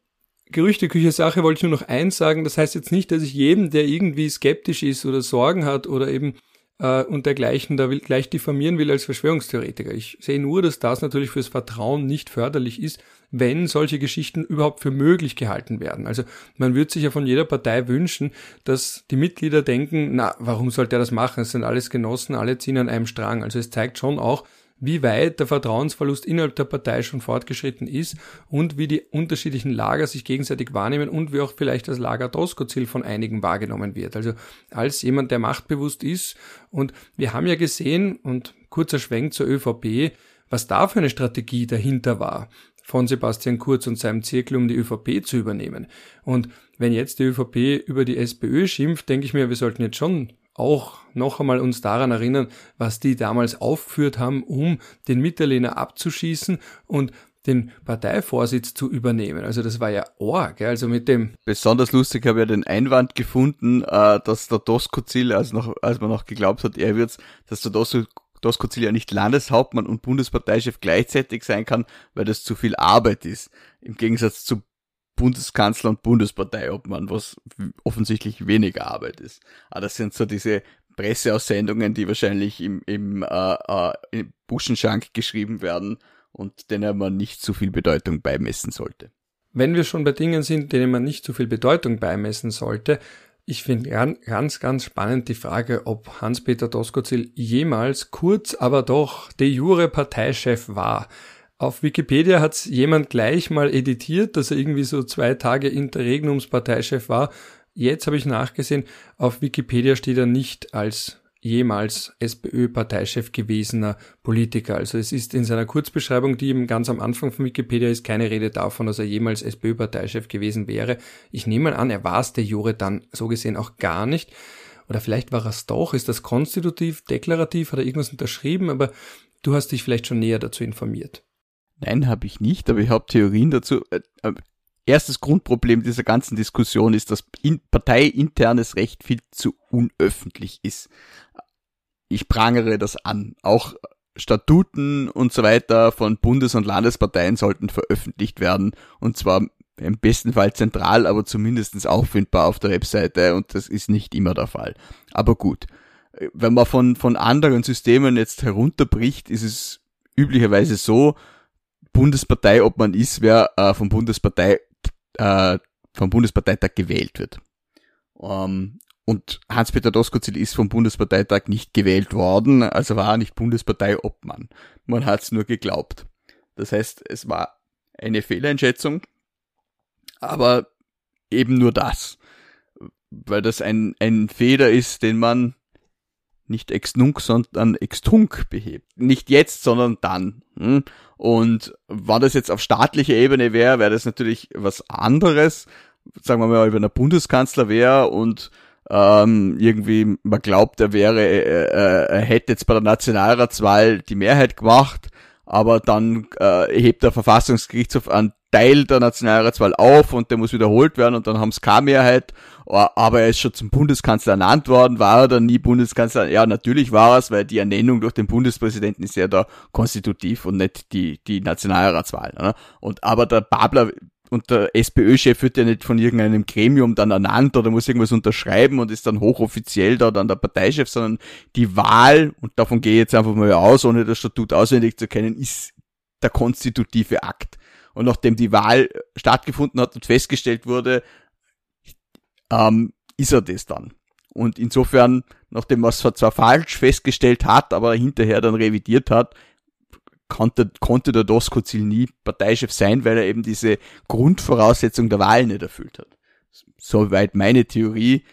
Gerüchteküche-Sache wollte ich nur noch eins sagen. Das heißt jetzt nicht, dass ich jedem, der irgendwie skeptisch ist oder Sorgen hat oder eben äh, und dergleichen da will, gleich diffamieren will als Verschwörungstheoretiker. Ich sehe nur, dass das natürlich fürs Vertrauen nicht förderlich ist, wenn solche Geschichten überhaupt für möglich gehalten werden. Also man würde sich ja von jeder Partei wünschen, dass die Mitglieder denken, na, warum sollte er das machen? Es sind alles Genossen, alle ziehen an einem Strang. Also es zeigt schon auch, wie weit der Vertrauensverlust innerhalb der Partei schon fortgeschritten ist und wie die unterschiedlichen Lager sich gegenseitig wahrnehmen und wie auch vielleicht das Lager Doskozil von einigen wahrgenommen wird. Also als jemand, der machtbewusst ist und wir haben ja gesehen und kurzer Schwenk zur ÖVP, was da für eine Strategie dahinter war von Sebastian Kurz und seinem Zirkel, um die ÖVP zu übernehmen. Und wenn jetzt die ÖVP über die SPÖ schimpft, denke ich mir, wir sollten jetzt schon auch noch einmal uns daran erinnern, was die damals aufgeführt haben, um den Mitterlehner abzuschießen und den Parteivorsitz zu übernehmen. Also das war ja Org, also mit dem. Besonders lustig habe ich ja den Einwand gefunden, äh, dass der Doskozil, als, als man noch geglaubt hat, er wird's, dass der Doskozil ja nicht Landeshauptmann und Bundesparteichef gleichzeitig sein kann, weil das zu viel Arbeit ist. Im Gegensatz zu Bundeskanzler und Bundesparteiobmann, was offensichtlich weniger Arbeit ist. Aber das sind so diese Presseaussendungen, die wahrscheinlich im, im, äh, äh, im Buschenschank geschrieben werden und denen man nicht zu viel Bedeutung beimessen sollte. Wenn wir schon bei Dingen sind, denen man nicht zu viel Bedeutung beimessen sollte, ich finde ganz, ganz spannend die Frage, ob Hans-Peter Doskozil jemals kurz, aber doch de jure Parteichef war. Auf Wikipedia hat jemand gleich mal editiert, dass er irgendwie so zwei Tage Interregnumsparteichef war. Jetzt habe ich nachgesehen, auf Wikipedia steht er nicht als jemals SPÖ-Parteichef gewesener Politiker. Also es ist in seiner Kurzbeschreibung, die eben ganz am Anfang von Wikipedia ist, keine Rede davon, dass er jemals SPÖ-Parteichef gewesen wäre. Ich nehme mal an, er war es der Jure dann so gesehen auch gar nicht. Oder vielleicht war er es doch. Ist das konstitutiv, deklarativ, hat er irgendwas unterschrieben? Aber du hast dich vielleicht schon näher dazu informiert. Nein, habe ich nicht, aber ich habe Theorien dazu. Äh, äh, erstes Grundproblem dieser ganzen Diskussion ist, dass in parteiinternes Recht viel zu unöffentlich ist. Ich prangere das an. Auch Statuten und so weiter von Bundes- und Landesparteien sollten veröffentlicht werden und zwar im besten Fall zentral, aber zumindestens auffindbar auf der Webseite und das ist nicht immer der Fall. Aber gut, wenn man von, von anderen Systemen jetzt herunterbricht, ist es üblicherweise so, Bundespartei, ob man ist, wer äh, vom Bundespartei äh, vom Bundesparteitag gewählt wird. Ähm, und Hans-Peter Doskozil ist vom Bundesparteitag nicht gewählt worden, also war er nicht Bundesparteiobmann. Man hat es nur geglaubt. Das heißt, es war eine Fehleinschätzung, aber eben nur das. Weil das ein, ein Fehler ist, den man nicht ex nunc, sondern ex tunc behebt. Nicht jetzt, sondern dann. Hm? Und wenn das jetzt auf staatlicher Ebene wäre, wäre das natürlich was anderes. Sagen wir mal, wenn er Bundeskanzler wäre und ähm, irgendwie man glaubt, er wäre, äh, äh, er hätte jetzt bei der Nationalratswahl die Mehrheit gemacht, aber dann äh, hebt der Verfassungsgerichtshof einen Teil der Nationalratswahl auf und der muss wiederholt werden und dann haben es keine Mehrheit aber er ist schon zum Bundeskanzler ernannt worden, war er dann nie Bundeskanzler? Ja, natürlich war er es, weil die Ernennung durch den Bundespräsidenten ist ja da konstitutiv und nicht die, die Nationalratswahl. Ne? Und aber der Babler und der SPÖ-Chef wird ja nicht von irgendeinem Gremium dann ernannt oder muss irgendwas unterschreiben und ist dann hochoffiziell da dann der Parteichef, sondern die Wahl, und davon gehe ich jetzt einfach mal aus, ohne das Statut auswendig zu kennen, ist der konstitutive Akt. Und nachdem die Wahl stattgefunden hat und festgestellt wurde, ähm, ist er das dann. Und insofern, nachdem man es zwar falsch festgestellt hat, aber hinterher dann revidiert hat, konnte, konnte der Doskozil nie Parteichef sein, weil er eben diese Grundvoraussetzung der Wahl nicht erfüllt hat. Soweit meine Theorie.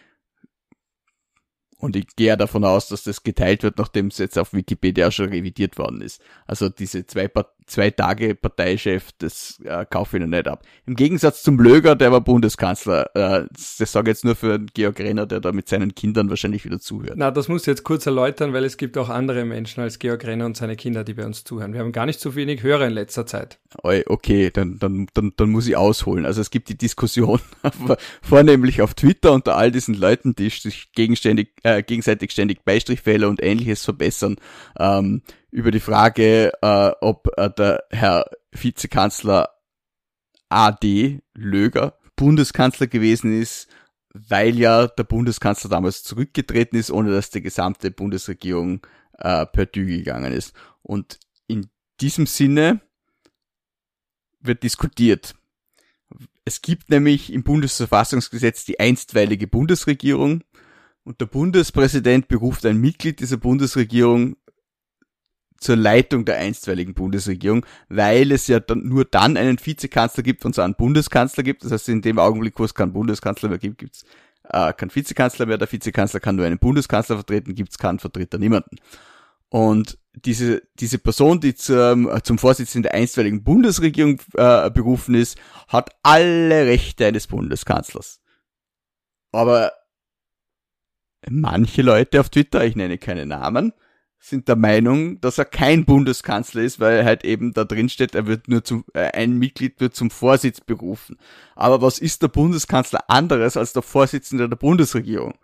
Und ich gehe davon aus, dass das geteilt wird, nachdem es jetzt auf Wikipedia schon revidiert worden ist. Also diese zwei, zwei Tage Parteichef, das äh, kaufe ich noch nicht ab. Im Gegensatz zum Löger, der war Bundeskanzler. Äh, das sage ich jetzt nur für Georg Renner, der da mit seinen Kindern wahrscheinlich wieder zuhört. Na, das muss ich jetzt kurz erläutern, weil es gibt auch andere Menschen als Georg Renner und seine Kinder, die bei uns zuhören. Wir haben gar nicht so wenig Hörer in letzter Zeit. Okay, dann, dann, dann, dann muss ich ausholen. Also es gibt die Diskussion vornehmlich auf Twitter unter all diesen Leuten, die sich gegenständig, äh, gegenseitig ständig Beistrichfehler und ähnliches verbessern, ähm, über die Frage, äh, ob äh, der Herr Vizekanzler AD Löger Bundeskanzler gewesen ist, weil ja der Bundeskanzler damals zurückgetreten ist, ohne dass die gesamte Bundesregierung äh, per Dü gegangen ist. Und in diesem Sinne wird diskutiert. Es gibt nämlich im Bundesverfassungsgesetz die einstweilige Bundesregierung und der Bundespräsident beruft ein Mitglied dieser Bundesregierung zur Leitung der einstweiligen Bundesregierung, weil es ja dann nur dann einen Vizekanzler gibt und so einen Bundeskanzler gibt. Das heißt, in dem Augenblick, wo es keinen Bundeskanzler mehr gibt, gibt es äh, keinen Vizekanzler mehr. Der Vizekanzler kann nur einen Bundeskanzler vertreten, gibt es keinen Vertreter niemanden. Und diese, diese Person, die zum, zum Vorsitzenden der einstweiligen Bundesregierung äh, berufen ist, hat alle Rechte eines Bundeskanzlers. Aber manche Leute auf Twitter, ich nenne keine Namen, sind der Meinung, dass er kein Bundeskanzler ist, weil halt eben da drin steht, er wird nur zum, äh, ein Mitglied wird zum Vorsitz berufen. Aber was ist der Bundeskanzler anderes als der Vorsitzende der Bundesregierung?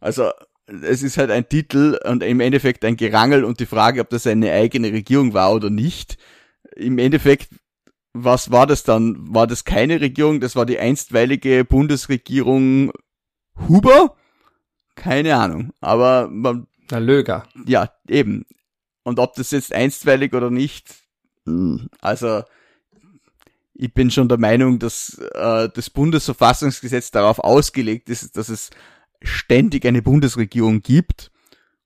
Also, es ist halt ein Titel und im Endeffekt ein Gerangel und die Frage, ob das eine eigene Regierung war oder nicht. Im Endeffekt, was war das dann? War das keine Regierung? Das war die einstweilige Bundesregierung Huber? Keine Ahnung. Aber man der Löger. Ja, eben. Und ob das jetzt einstweilig oder nicht, hm, also ich bin schon der Meinung, dass äh, das Bundesverfassungsgesetz darauf ausgelegt ist, dass es ständig eine Bundesregierung gibt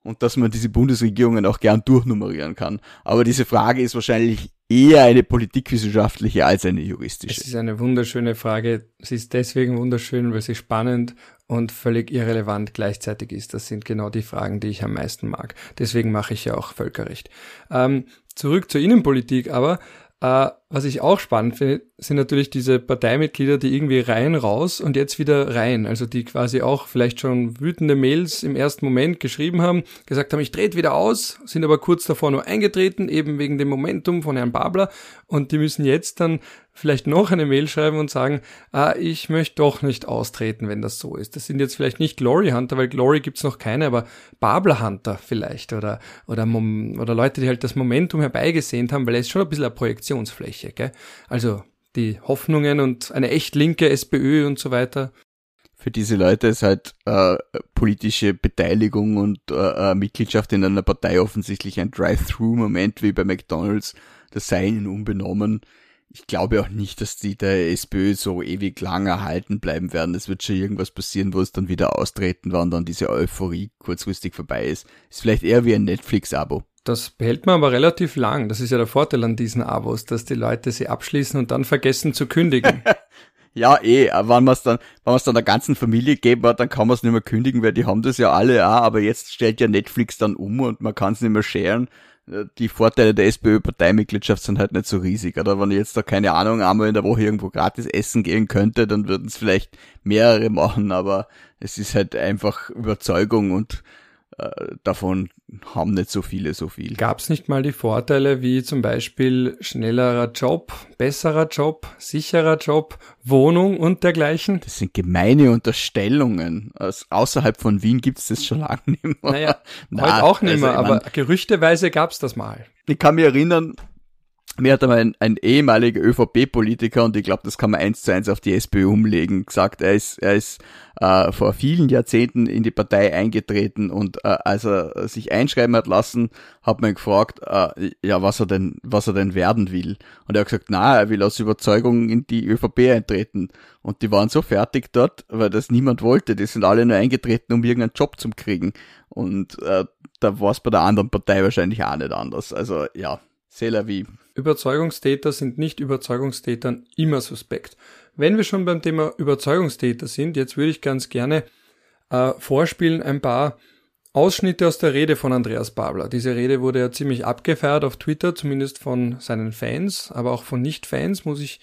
und dass man diese Bundesregierungen auch gern durchnummerieren kann. Aber diese Frage ist wahrscheinlich eher eine politikwissenschaftliche als eine juristische. Es ist eine wunderschöne Frage. Sie ist deswegen wunderschön, weil sie spannend und völlig irrelevant gleichzeitig ist. Das sind genau die Fragen, die ich am meisten mag. Deswegen mache ich ja auch Völkerrecht. Ähm, zurück zur Innenpolitik aber. Äh, was ich auch spannend finde, sind natürlich diese Parteimitglieder, die irgendwie rein raus und jetzt wieder rein. Also die quasi auch vielleicht schon wütende Mails im ersten Moment geschrieben haben, gesagt haben, ich trete wieder aus, sind aber kurz davor nur eingetreten, eben wegen dem Momentum von Herrn Babler. Und die müssen jetzt dann vielleicht noch eine Mail schreiben und sagen, ah, ich möchte doch nicht austreten, wenn das so ist. Das sind jetzt vielleicht nicht Glory Hunter, weil Glory gibt's noch keine, aber Babler Hunter vielleicht oder, oder, oder Leute, die halt das Momentum herbeigesehnt haben, weil er ist schon ein bisschen eine Projektionsfläche. Gell? Also die Hoffnungen und eine echt linke SPÖ und so weiter. Für diese Leute ist halt äh, politische Beteiligung und äh, äh Mitgliedschaft in einer Partei offensichtlich ein Drive-Through-Moment wie bei McDonalds. Das sei ihnen unbenommen ich glaube auch nicht, dass die der SPÖ so ewig lang erhalten bleiben werden. Es wird schon irgendwas passieren, wo es dann wieder austreten war und dann diese Euphorie kurzfristig vorbei ist. Ist vielleicht eher wie ein Netflix-Abo. Das behält man aber relativ lang. Das ist ja der Vorteil an diesen Abos, dass die Leute sie abschließen und dann vergessen zu kündigen. ja, eh, wenn man es dann, wenn man es dann der ganzen Familie geben hat, dann kann man es nicht mehr kündigen, weil die haben das ja alle auch, aber jetzt stellt ja Netflix dann um und man kann es nicht mehr scheren die Vorteile der SPÖ-Parteimitgliedschaft sind halt nicht so riesig. Oder wenn ich jetzt da keine Ahnung einmal in der Woche irgendwo gratis essen gehen könnte, dann würden es vielleicht mehrere machen, aber es ist halt einfach Überzeugung und äh, davon haben nicht so viele so viel. Gab es nicht mal die Vorteile wie zum Beispiel schnellerer Job, besserer Job, sicherer Job, Wohnung und dergleichen? Das sind gemeine Unterstellungen. Aus, außerhalb von Wien gibt es das schon lange nicht mehr. Naja, Na, heute auch nicht mehr, also, aber mein, gerüchteweise gab es das mal. Ich kann mich erinnern, mir hat einmal ein, ein ehemaliger ÖVP-Politiker, und ich glaube, das kann man eins zu eins auf die SPÖ umlegen, gesagt, er ist, er ist äh, vor vielen Jahrzehnten in die Partei eingetreten und äh, als er sich einschreiben hat lassen, hat man gefragt, äh, ja, was er denn, was er denn werden will. Und er hat gesagt, na, er will aus Überzeugung in die ÖVP eintreten. Und die waren so fertig dort, weil das niemand wollte. Die sind alle nur eingetreten, um irgendeinen Job zu kriegen. Und äh, da war es bei der anderen Partei wahrscheinlich auch nicht anders. Also ja, c'est la. Überzeugungstäter sind nicht Überzeugungstätern immer suspekt. Wenn wir schon beim Thema Überzeugungstäter sind, jetzt würde ich ganz gerne äh, vorspielen ein paar Ausschnitte aus der Rede von Andreas Babler. Diese Rede wurde ja ziemlich abgefeiert auf Twitter, zumindest von seinen Fans, aber auch von Nicht-Fans, muss ich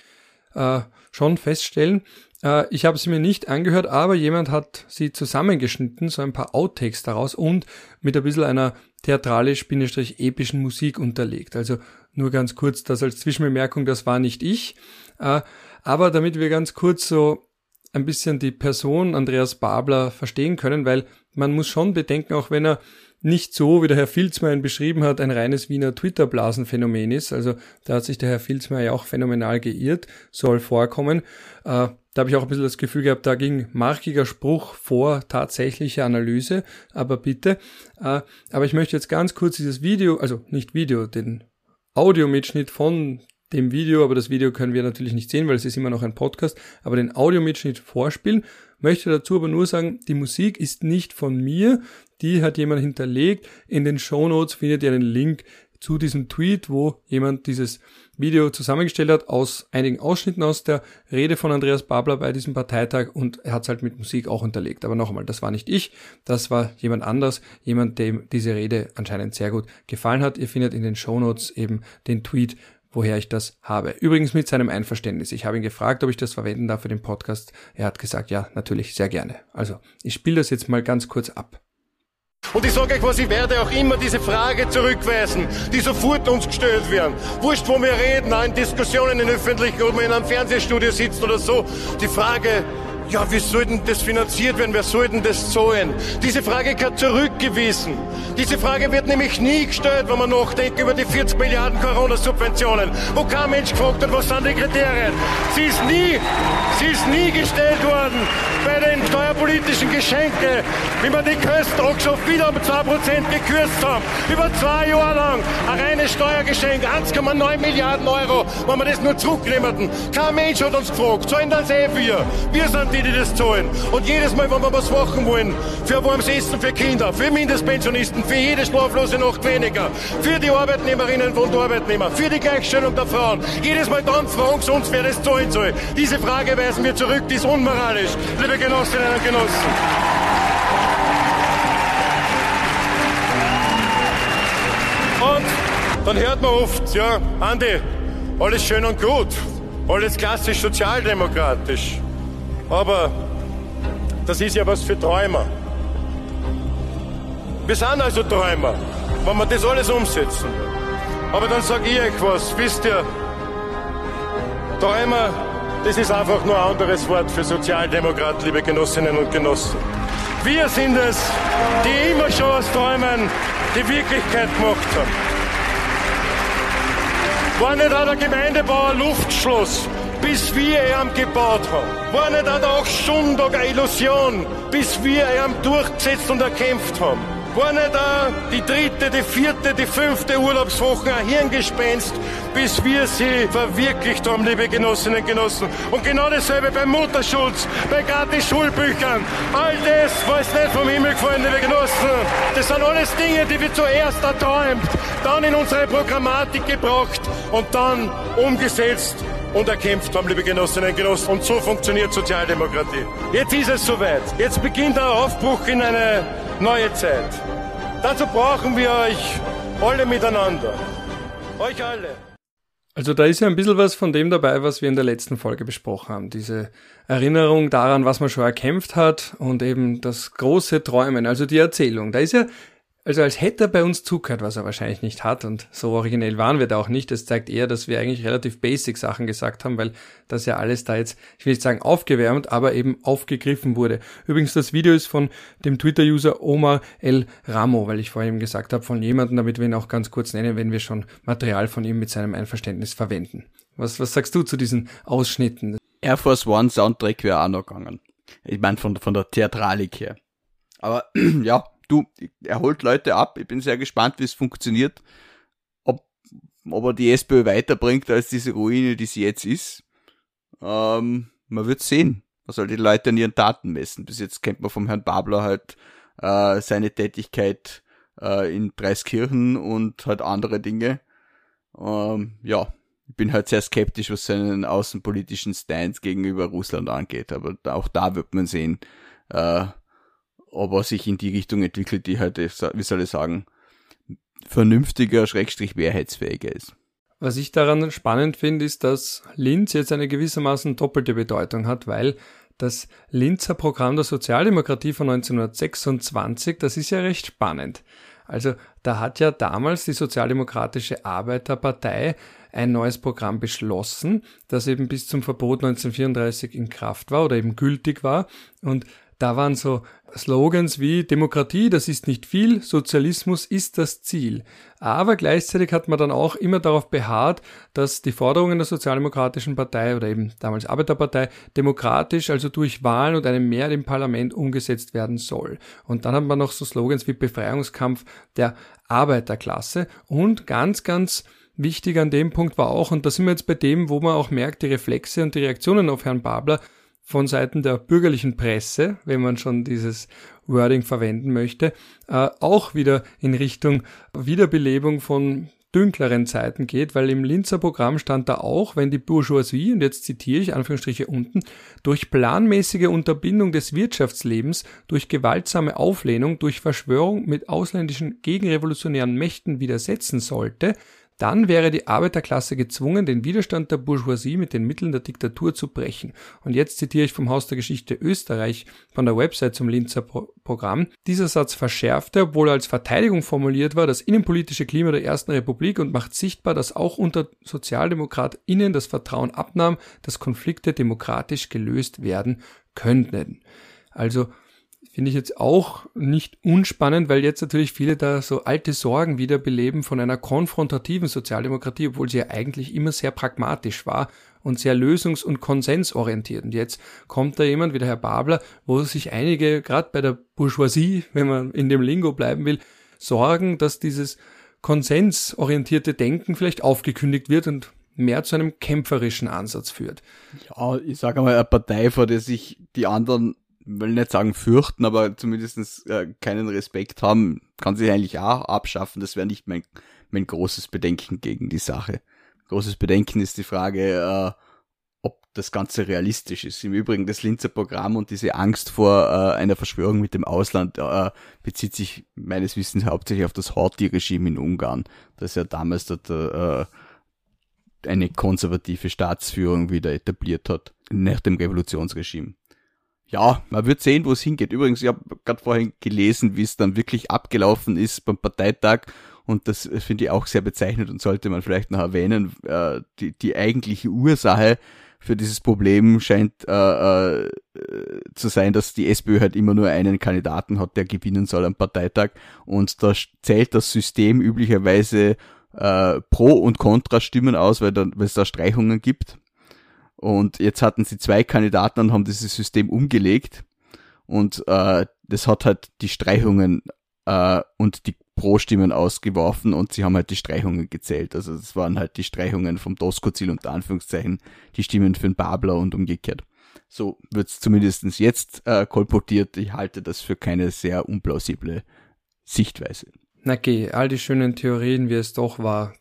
äh, schon feststellen. Äh, ich habe sie mir nicht angehört, aber jemand hat sie zusammengeschnitten, so ein paar Outtakes daraus und mit ein bisschen einer theatralisch-epischen Musik unterlegt. Also nur ganz kurz das als Zwischenbemerkung, das war nicht ich. Äh, aber damit wir ganz kurz so ein bisschen die Person Andreas Babler verstehen können, weil man muss schon bedenken, auch wenn er nicht so, wie der Herr Filzmeier beschrieben hat, ein reines Wiener Twitter-Blasenphänomen ist. Also da hat sich der Herr Filzmeier ja auch phänomenal geirrt, soll vorkommen. Äh, da habe ich auch ein bisschen das Gefühl gehabt, da ging markiger Spruch vor tatsächliche Analyse, aber bitte. Äh, aber ich möchte jetzt ganz kurz dieses Video, also nicht Video, den Audiomitschnitt von dem Video, aber das Video können wir natürlich nicht sehen, weil es ist immer noch ein Podcast, aber den Audiomitschnitt vorspielen. Möchte dazu aber nur sagen, die Musik ist nicht von mir, die hat jemand hinterlegt. In den Show Notes findet ihr einen Link zu diesem Tweet, wo jemand dieses Video zusammengestellt hat aus einigen Ausschnitten aus der Rede von Andreas Babler bei diesem Parteitag und er hat es halt mit Musik auch unterlegt. Aber noch einmal, das war nicht ich, das war jemand anders, jemand, dem diese Rede anscheinend sehr gut gefallen hat. Ihr findet in den Show Notes eben den Tweet woher ich das habe. Übrigens mit seinem Einverständnis. Ich habe ihn gefragt, ob ich das verwenden darf für den Podcast. Er hat gesagt, ja, natürlich, sehr gerne. Also, ich spiele das jetzt mal ganz kurz ab. Und ich sage euch was, ich werde auch immer diese Frage zurückweisen, die sofort uns gestellt werden. Wurscht, wo wir reden, auch in Diskussionen in öffentlichen oder in einem Fernsehstudio sitzen oder so. Die Frage, ja, wie soll denn das finanziert werden? Wer soll denn das zahlen? Diese Frage kann zurückgewiesen. Diese Frage wird nämlich nie gestellt, wenn man nachdenkt über die 40 Milliarden Corona-Subventionen, wo kein Mensch gefragt hat, was sind die Kriterien. Sie ist nie, sie ist nie gestellt worden bei den steuerpolitischen Geschenken, wie man die Kosten auch wieder um 2% gekürzt haben. Über zwei Jahre lang ein reines Steuergeschenk, 1,9 Milliarden Euro, wenn wir das nur zurücknehmen. Kein Mensch hat uns gefragt, sollen das eh wir. Wir sind die, die das zahlen. Und jedes Mal, wenn wir was machen wollen, für warmes Essen für Kinder, für Mindestpensionisten, für jede schlaflose Nacht weniger, für die Arbeitnehmerinnen und Arbeitnehmer, für die Gleichstellung der Frauen, jedes Mal dann fragen sie uns, wer das zahlen soll. Diese Frage weisen wir zurück, die ist unmoralisch, liebe Genossinnen und Genossen. Und dann hört man oft, ja, Andi, alles schön und gut, alles klassisch sozialdemokratisch. Aber das ist ja was für Träumer. Wir sind also Träumer, wenn wir das alles umsetzen. Aber dann sage ich euch was, wisst ihr, Träumer, das ist einfach nur ein anderes Wort für Sozialdemokrat, liebe Genossinnen und Genossen. Wir sind es, die immer schon aus Träumen die Wirklichkeit gemacht haben. War nicht auch der Gemeindebauer Luftschloss bis wir ihn gebaut haben. War nicht auch Stunden eine Illusion, bis wir ihn durchgesetzt und erkämpft haben. War nicht auch die dritte, die vierte, die fünfte Urlaubswoche ein Hirngespenst, bis wir sie verwirklicht haben, liebe Genossinnen und Genossen. Und genau dasselbe beim Mutterschutz, bei gratis Schulbüchern. All das war es nicht vom Himmel gefallen, liebe Genossen. Das sind alles Dinge, die wir zuerst erträumt, dann in unsere Programmatik gebracht und dann umgesetzt und erkämpft haben, liebe Genossinnen und Genossen. Und so funktioniert Sozialdemokratie. Jetzt ist es soweit. Jetzt beginnt der Aufbruch in eine neue Zeit. Dazu brauchen wir euch alle miteinander. Euch alle. Also da ist ja ein bisschen was von dem dabei, was wir in der letzten Folge besprochen haben. Diese Erinnerung daran, was man schon erkämpft hat und eben das große Träumen, also die Erzählung. Da ist ja also als hätte er bei uns zugehört, was er wahrscheinlich nicht hat und so originell waren wir da auch nicht. Das zeigt eher, dass wir eigentlich relativ basic Sachen gesagt haben, weil das ja alles da jetzt, ich will nicht sagen aufgewärmt, aber eben aufgegriffen wurde. Übrigens, das Video ist von dem Twitter-User Omar El Ramo, weil ich vorhin gesagt habe von jemandem, damit wir ihn auch ganz kurz nennen, wenn wir schon Material von ihm mit seinem Einverständnis verwenden. Was, was sagst du zu diesen Ausschnitten? Air Force One Soundtrack wäre auch noch gegangen. Ich meine von, von der Theatralik her. Aber ja, du, er holt Leute ab. Ich bin sehr gespannt, wie es funktioniert. Ob, ob er die SPÖ weiterbringt als diese Ruine, die sie jetzt ist. Ähm, man wird sehen. Man soll die Leute an ihren Taten messen. Bis jetzt kennt man vom Herrn Babler halt äh, seine Tätigkeit äh, in Preiskirchen und halt andere Dinge. Ähm, ja, ich bin halt sehr skeptisch, was seinen außenpolitischen Stance gegenüber Russland angeht. Aber auch da wird man sehen, äh, aber sich in die Richtung entwickelt, die halt, wie soll ich sagen, vernünftiger, schrägstrich mehrheitsfähiger ist. Was ich daran spannend finde, ist, dass Linz jetzt eine gewissermaßen doppelte Bedeutung hat, weil das Linzer Programm der Sozialdemokratie von 1926, das ist ja recht spannend. Also da hat ja damals die Sozialdemokratische Arbeiterpartei ein neues Programm beschlossen, das eben bis zum Verbot 1934 in Kraft war oder eben gültig war. Und da waren so Slogans wie Demokratie, das ist nicht viel, Sozialismus ist das Ziel. Aber gleichzeitig hat man dann auch immer darauf beharrt, dass die Forderungen der Sozialdemokratischen Partei oder eben damals Arbeiterpartei demokratisch, also durch Wahlen und eine Mehrheit im Parlament umgesetzt werden soll. Und dann hat man noch so Slogans wie Befreiungskampf der Arbeiterklasse und ganz, ganz wichtig an dem Punkt war auch, und da sind wir jetzt bei dem, wo man auch merkt, die Reflexe und die Reaktionen auf Herrn Babler, von Seiten der bürgerlichen Presse, wenn man schon dieses Wording verwenden möchte, äh, auch wieder in Richtung Wiederbelebung von dünkleren Zeiten geht, weil im Linzer Programm stand da auch, wenn die Bourgeoisie, und jetzt zitiere ich Anführungsstriche unten, durch planmäßige Unterbindung des Wirtschaftslebens, durch gewaltsame Auflehnung, durch Verschwörung mit ausländischen gegenrevolutionären Mächten widersetzen sollte, dann wäre die Arbeiterklasse gezwungen, den Widerstand der Bourgeoisie mit den Mitteln der Diktatur zu brechen. Und jetzt zitiere ich vom Haus der Geschichte Österreich von der Website zum Linzer Pro Programm. Dieser Satz verschärfte, obwohl er als Verteidigung formuliert war, das innenpolitische Klima der Ersten Republik und macht sichtbar, dass auch unter SozialdemokratInnen das Vertrauen abnahm, dass Konflikte demokratisch gelöst werden könnten. Also Finde ich jetzt auch nicht unspannend, weil jetzt natürlich viele da so alte Sorgen wiederbeleben von einer konfrontativen Sozialdemokratie, obwohl sie ja eigentlich immer sehr pragmatisch war und sehr lösungs- und konsensorientiert. Und jetzt kommt da jemand wie der Herr Babler, wo sich einige, gerade bei der Bourgeoisie, wenn man in dem Lingo bleiben will, sorgen, dass dieses konsensorientierte Denken vielleicht aufgekündigt wird und mehr zu einem kämpferischen Ansatz führt. Ja, ich sage mal, eine Partei, vor der sich die anderen will nicht sagen fürchten, aber zumindest äh, keinen Respekt haben, kann sich eigentlich auch abschaffen. Das wäre nicht mein, mein großes Bedenken gegen die Sache. Großes Bedenken ist die Frage, äh, ob das Ganze realistisch ist. Im Übrigen, das Linzer Programm und diese Angst vor äh, einer Verschwörung mit dem Ausland äh, bezieht sich meines Wissens hauptsächlich auf das Horthy-Regime in Ungarn, das ja damals dort äh, eine konservative Staatsführung wieder etabliert hat, nach dem Revolutionsregime ja, man wird sehen, wo es hingeht. Übrigens, ich habe gerade vorhin gelesen, wie es dann wirklich abgelaufen ist beim Parteitag und das finde ich auch sehr bezeichnend und sollte man vielleicht noch erwähnen. Äh, die, die eigentliche Ursache für dieses Problem scheint äh, äh, zu sein, dass die SPÖ halt immer nur einen Kandidaten hat, der gewinnen soll am Parteitag und da zählt das System üblicherweise äh, Pro- und Kontra-Stimmen aus, weil es da Streichungen gibt und jetzt hatten sie zwei Kandidaten und haben dieses System umgelegt. Und äh, das hat halt die Streichungen äh, und die Pro-Stimmen ausgeworfen und sie haben halt die Streichungen gezählt. Also das waren halt die Streichungen vom Doskozil unter Anführungszeichen, die Stimmen für den Babler und umgekehrt. So wird's zumindestens jetzt äh, kolportiert. Ich halte das für keine sehr unplausible Sichtweise. Na geh, all die schönen Theorien, wie es doch war,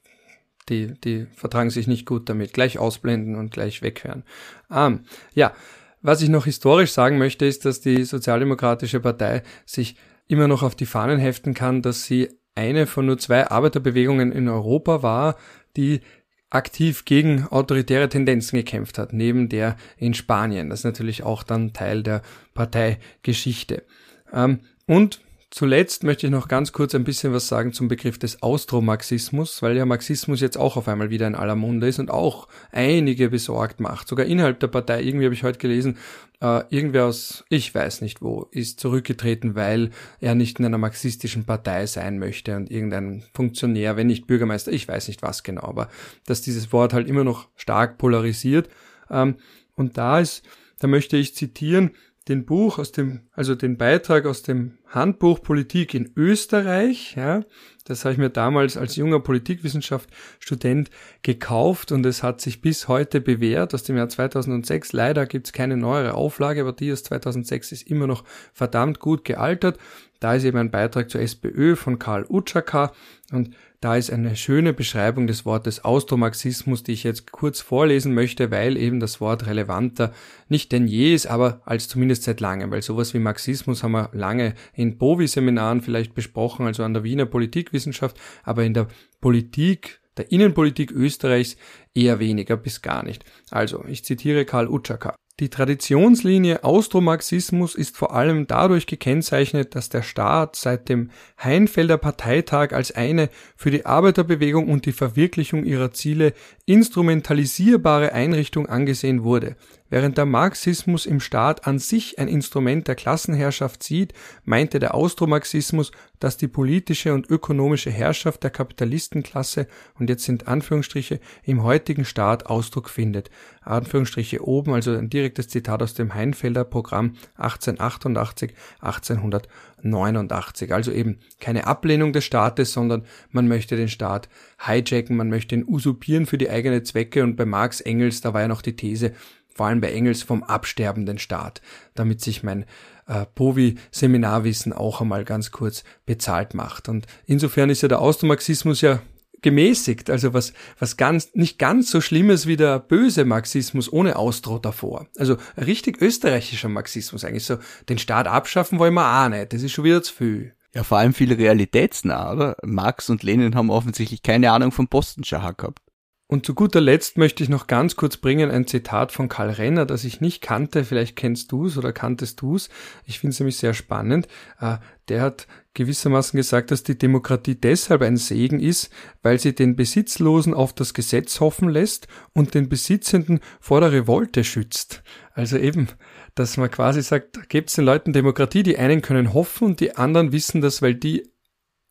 die, die vertragen sich nicht gut damit. Gleich ausblenden und gleich weghören. Ähm, ja, was ich noch historisch sagen möchte, ist, dass die Sozialdemokratische Partei sich immer noch auf die Fahnen heften kann, dass sie eine von nur zwei Arbeiterbewegungen in Europa war, die aktiv gegen autoritäre Tendenzen gekämpft hat, neben der in Spanien. Das ist natürlich auch dann Teil der Parteigeschichte. Ähm, und Zuletzt möchte ich noch ganz kurz ein bisschen was sagen zum Begriff des Austromarxismus, weil ja Marxismus jetzt auch auf einmal wieder in aller Munde ist und auch einige besorgt macht. Sogar innerhalb der Partei, irgendwie habe ich heute gelesen, äh, irgendwer aus, ich weiß nicht wo, ist zurückgetreten, weil er nicht in einer marxistischen Partei sein möchte und irgendein Funktionär, wenn nicht Bürgermeister, ich weiß nicht was genau, aber dass dieses Wort halt immer noch stark polarisiert. Ähm, und da ist, da möchte ich zitieren, den Buch aus dem, also den Beitrag aus dem Handbuch Politik in Österreich, ja, das habe ich mir damals als junger Politikwissenschaft-Student gekauft und es hat sich bis heute bewährt aus dem Jahr 2006. Leider gibt es keine neuere Auflage, aber die aus 2006 ist immer noch verdammt gut gealtert. Da ist eben ein Beitrag zur SPÖ von Karl Utschaka und da ist eine schöne Beschreibung des Wortes Austromarxismus, die ich jetzt kurz vorlesen möchte, weil eben das Wort relevanter nicht denn je ist, aber als zumindest seit langem, weil sowas wie Marxismus haben wir lange in Bovi-Seminaren vielleicht besprochen, also an der Wiener Politikwissenschaft, aber in der Politik der Innenpolitik Österreichs eher weniger bis gar nicht. Also, ich zitiere Karl Utschaka. Die Traditionslinie Austromarxismus ist vor allem dadurch gekennzeichnet, dass der Staat seit dem Heinfelder Parteitag als eine für die Arbeiterbewegung und die Verwirklichung ihrer Ziele instrumentalisierbare Einrichtung angesehen wurde. Während der Marxismus im Staat an sich ein Instrument der Klassenherrschaft sieht, meinte der Austromarxismus, dass die politische und ökonomische Herrschaft der Kapitalistenklasse und jetzt sind Anführungsstriche im heutigen Staat Ausdruck findet. Anführungsstriche oben, also ein direktes Zitat aus dem Heinfelder Programm 1888, 1889. Also eben keine Ablehnung des Staates, sondern man möchte den Staat hijacken, man möchte ihn usurpieren für die eigenen Zwecke und bei Marx Engels, da war ja noch die These, vor allem bei Engels vom absterbenden Staat, damit sich mein äh, Povi-Seminarwissen auch einmal ganz kurz bezahlt macht. Und insofern ist ja der Austromarxismus ja gemäßigt, also was, was ganz, nicht ganz so schlimmes wie der böse Marxismus ohne Austro davor. Also richtig österreichischer Marxismus eigentlich so, den Staat abschaffen wollen wir auch nicht, das ist schon wieder zu viel. Ja, vor allem viel realitätsnah, oder? Marx und Lenin haben offensichtlich keine Ahnung vom Postenschacher gehabt. Und zu guter Letzt möchte ich noch ganz kurz bringen ein Zitat von Karl Renner, das ich nicht kannte. Vielleicht kennst du es oder kanntest du es. Ich finde es nämlich sehr spannend. Äh, der hat gewissermaßen gesagt, dass die Demokratie deshalb ein Segen ist, weil sie den Besitzlosen auf das Gesetz hoffen lässt und den Besitzenden vor der Revolte schützt. Also eben, dass man quasi sagt, gebt den Leuten Demokratie, die einen können hoffen und die anderen wissen das, weil die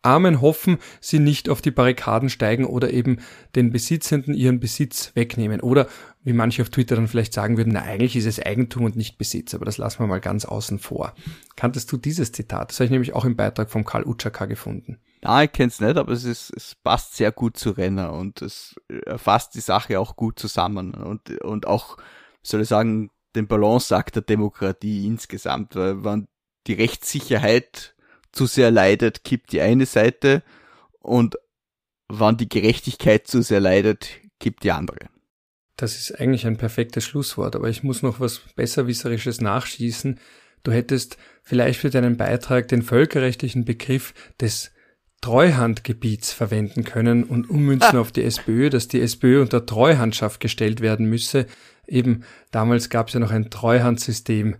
Armen hoffen, sie nicht auf die Barrikaden steigen oder eben den Besitzenden ihren Besitz wegnehmen. Oder wie manche auf Twitter dann vielleicht sagen würden, na eigentlich ist es Eigentum und nicht Besitz, aber das lassen wir mal ganz außen vor. Kanntest du dieses Zitat? Das habe ich nämlich auch im Beitrag von Karl Utschaka gefunden. Ja, ich kenn's nicht, aber es ist, es passt sehr gut zu Renner und es fasst die Sache auch gut zusammen und, und auch, soll ich sagen, den Balanceakt der Demokratie insgesamt, weil wenn die Rechtssicherheit zu sehr leidet, kippt die eine Seite und wann die Gerechtigkeit zu sehr leidet, kippt die andere. Das ist eigentlich ein perfektes Schlusswort, aber ich muss noch was Besserwisserisches nachschießen. Du hättest vielleicht für deinen Beitrag den völkerrechtlichen Begriff des Treuhandgebiets verwenden können und ummünzen ah. auf die SPÖ, dass die SPÖ unter Treuhandschaft gestellt werden müsse. Eben damals gab es ja noch ein Treuhandsystem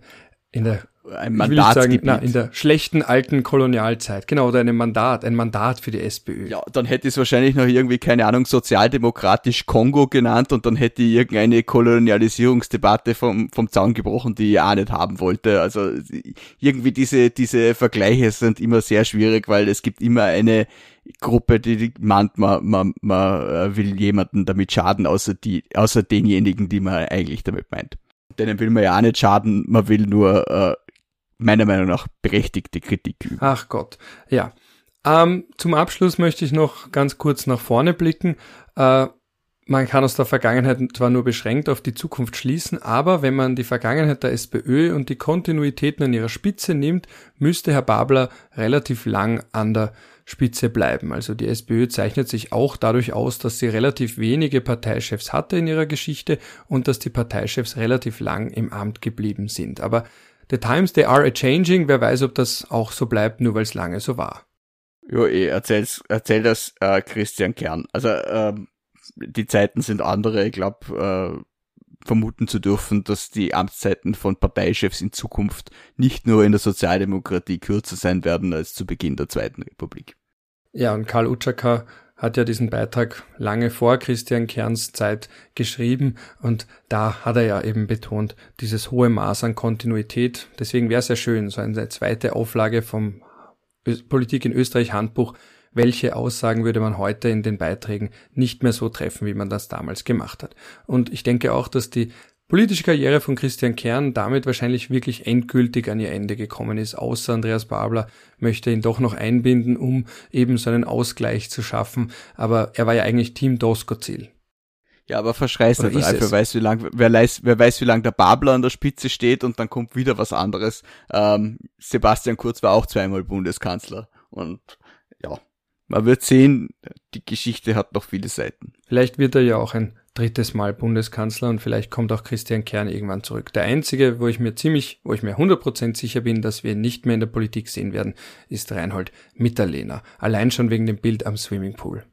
in der ein Mandatsgebiet. Sagen, na, in der schlechten alten Kolonialzeit. Genau, oder ein Mandat, ein Mandat für die SPÖ. Ja, dann hätte es wahrscheinlich noch irgendwie, keine Ahnung, sozialdemokratisch Kongo genannt und dann hätte ich irgendeine Kolonialisierungsdebatte vom, vom Zaun gebrochen, die ich auch nicht haben wollte. Also irgendwie diese, diese Vergleiche sind immer sehr schwierig, weil es gibt immer eine Gruppe, die meint, man, man, man äh, will jemanden damit schaden, außer die, außer denjenigen, die man eigentlich damit meint. Denen will man ja auch nicht schaden, man will nur äh, meiner Meinung nach berechtigte Kritik üben. Ach Gott, ja. Ähm, zum Abschluss möchte ich noch ganz kurz nach vorne blicken. Äh, man kann aus der Vergangenheit zwar nur beschränkt auf die Zukunft schließen, aber wenn man die Vergangenheit der SPÖ und die Kontinuitäten an ihrer Spitze nimmt, müsste Herr Babler relativ lang an der Spitze bleiben. Also die SPÖ zeichnet sich auch dadurch aus, dass sie relativ wenige Parteichefs hatte in ihrer Geschichte und dass die Parteichefs relativ lang im Amt geblieben sind. Aber The times they are a changing, wer weiß, ob das auch so bleibt, nur weil es lange so war. Jo, eh, erzähl's, erzähl das äh, Christian Kern. Also ähm, die Zeiten sind andere. Ich glaube, äh, vermuten zu dürfen, dass die Amtszeiten von Parteichefs in Zukunft nicht nur in der Sozialdemokratie kürzer sein werden als zu Beginn der Zweiten Republik. Ja, und Karl Utschaka hat ja diesen Beitrag lange vor Christian Kerns Zeit geschrieben und da hat er ja eben betont, dieses hohe Maß an Kontinuität. Deswegen wäre es ja schön, so eine zweite Auflage vom Politik in Österreich Handbuch, welche Aussagen würde man heute in den Beiträgen nicht mehr so treffen, wie man das damals gemacht hat. Und ich denke auch, dass die politische Karriere von Christian Kern damit wahrscheinlich wirklich endgültig an ihr Ende gekommen ist, außer Andreas Babler möchte ihn doch noch einbinden, um eben so einen Ausgleich zu schaffen. Aber er war ja eigentlich Team Doskozil. Ja, aber verschreißt nicht reif, wer weiß, wie lang, wer weiß, wer weiß, wie lang der Babler an der Spitze steht und dann kommt wieder was anderes. Ähm, Sebastian Kurz war auch zweimal Bundeskanzler und ja, man wird sehen, die Geschichte hat noch viele Seiten. Vielleicht wird er ja auch ein drittes Mal Bundeskanzler und vielleicht kommt auch Christian Kern irgendwann zurück. Der einzige, wo ich mir ziemlich, wo ich mir 100% sicher bin, dass wir ihn nicht mehr in der Politik sehen werden, ist Reinhold Mitterlehner. Allein schon wegen dem Bild am Swimmingpool.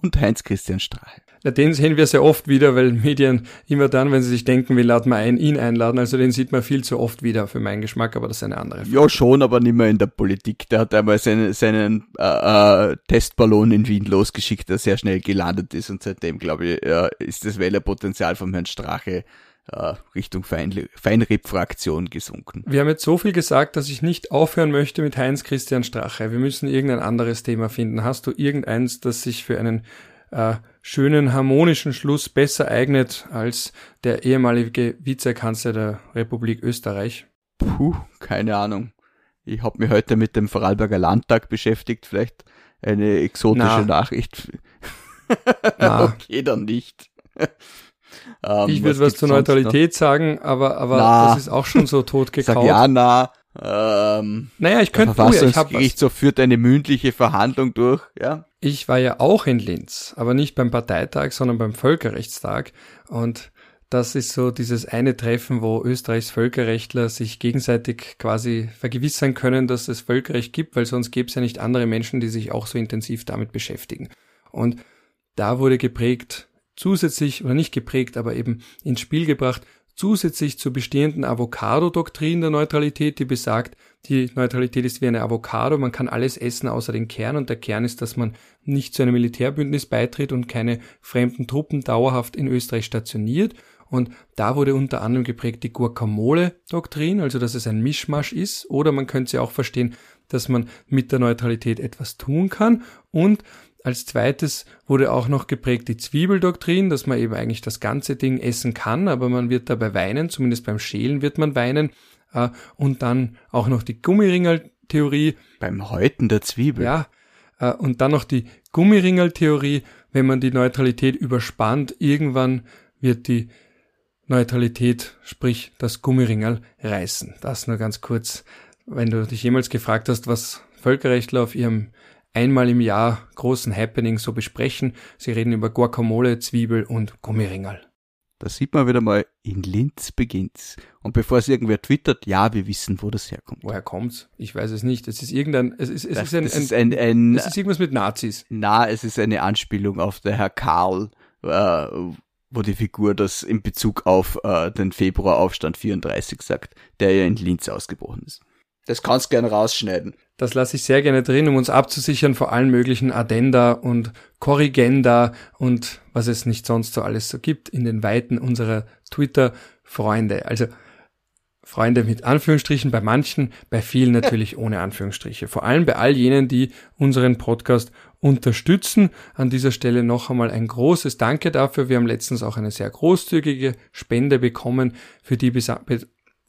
Und Heinz Christian Strahl. Na, den sehen wir sehr oft wieder, weil Medien immer dann, wenn sie sich denken, wir laden mal ein, ihn einladen. Also den sieht man viel zu oft wieder für meinen Geschmack, aber das ist eine andere Frage. Ja, schon, aber nicht mehr in der Politik. Der hat einmal seine, seinen äh, äh, Testballon in Wien losgeschickt, der sehr schnell gelandet ist und seitdem, glaube ich, äh, ist das Wählerpotenzial von Herrn Strache äh, Richtung Fein Feinripp-Fraktion gesunken. Wir haben jetzt so viel gesagt, dass ich nicht aufhören möchte mit Heinz Christian Strache. Wir müssen irgendein anderes Thema finden. Hast du irgendeins, das sich für einen äh, schönen harmonischen Schluss besser eignet als der ehemalige Vizekanzler der Republik Österreich? Puh, keine Ahnung. Ich habe mich heute mit dem Vorarlberger Landtag beschäftigt, vielleicht eine exotische Na. Nachricht. Na. okay, dann nicht. Ähm, ich würde was, was zur Neutralität noch? sagen, aber, aber na. das ist auch schon so tot gekauft. Sag ja, na. Ähm, naja, ich könnte, oh, ja, ich habe so führt eine mündliche Verhandlung durch, ja. Ich war ja auch in Linz, aber nicht beim Parteitag, sondern beim Völkerrechtstag und das ist so dieses eine Treffen, wo Österreichs Völkerrechtler sich gegenseitig quasi vergewissern können, dass es Völkerrecht gibt, weil sonst gäbe es ja nicht andere Menschen, die sich auch so intensiv damit beschäftigen. Und da wurde geprägt, zusätzlich, oder nicht geprägt, aber eben ins Spiel gebracht, zusätzlich zur bestehenden Avocado-Doktrin der Neutralität, die besagt, die Neutralität ist wie eine Avocado, man kann alles essen außer den Kern und der Kern ist, dass man nicht zu einem Militärbündnis beitritt und keine fremden Truppen dauerhaft in Österreich stationiert. Und da wurde unter anderem geprägt die Guacamole-Doktrin, also dass es ein Mischmasch ist, oder man könnte sie auch verstehen, dass man mit der Neutralität etwas tun kann und als zweites wurde auch noch geprägt die Zwiebeldoktrin, dass man eben eigentlich das ganze Ding essen kann, aber man wird dabei weinen, zumindest beim Schälen wird man weinen. Äh, und dann auch noch die Gummiringeltheorie. Beim Häuten der Zwiebel. Ja. Äh, und dann noch die Gummiringeltheorie. Wenn man die Neutralität überspannt, irgendwann wird die Neutralität, sprich das Gummiringel, reißen. Das nur ganz kurz. Wenn du dich jemals gefragt hast, was Völkerrechtler auf ihrem einmal im Jahr großen Happening so besprechen. Sie reden über Guacamole, Zwiebel und Gummiringel. Da sieht man wieder mal, in Linz beginnt's. Und bevor es irgendwer twittert, ja, wir wissen, wo das herkommt. Woher kommt's? Ich weiß es nicht. Es ist irgendein, es ist, es das, ist ein, ist ein, ein, es ist irgendwas mit Nazis. Na, es ist eine Anspielung auf der Herr Karl, äh, wo die Figur das in Bezug auf äh, den Februaraufstand 34 sagt, der ja in Linz ausgebrochen ist. Das kannst gerne rausschneiden. Das lasse ich sehr gerne drin, um uns abzusichern vor allen möglichen Addenda und Korrigenda und was es nicht sonst so alles so gibt in den Weiten unserer Twitter-Freunde. Also Freunde mit Anführungsstrichen bei manchen, bei vielen natürlich ohne Anführungsstriche. Vor allem bei all jenen, die unseren Podcast unterstützen. An dieser Stelle noch einmal ein großes Danke dafür. Wir haben letztens auch eine sehr großzügige Spende bekommen, für die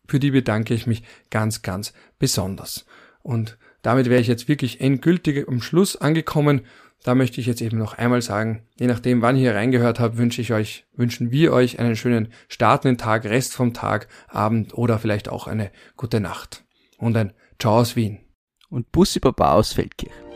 für die bedanke ich mich ganz, ganz besonders. Und damit wäre ich jetzt wirklich endgültig am Schluss angekommen. Da möchte ich jetzt eben noch einmal sagen, je nachdem, wann ihr reingehört habt, wünsche ich euch, wünschen wir euch einen schönen startenden Tag, Rest vom Tag, Abend oder vielleicht auch eine gute Nacht. Und ein Ciao aus Wien. Und Bussi Baba aus Feldkirch.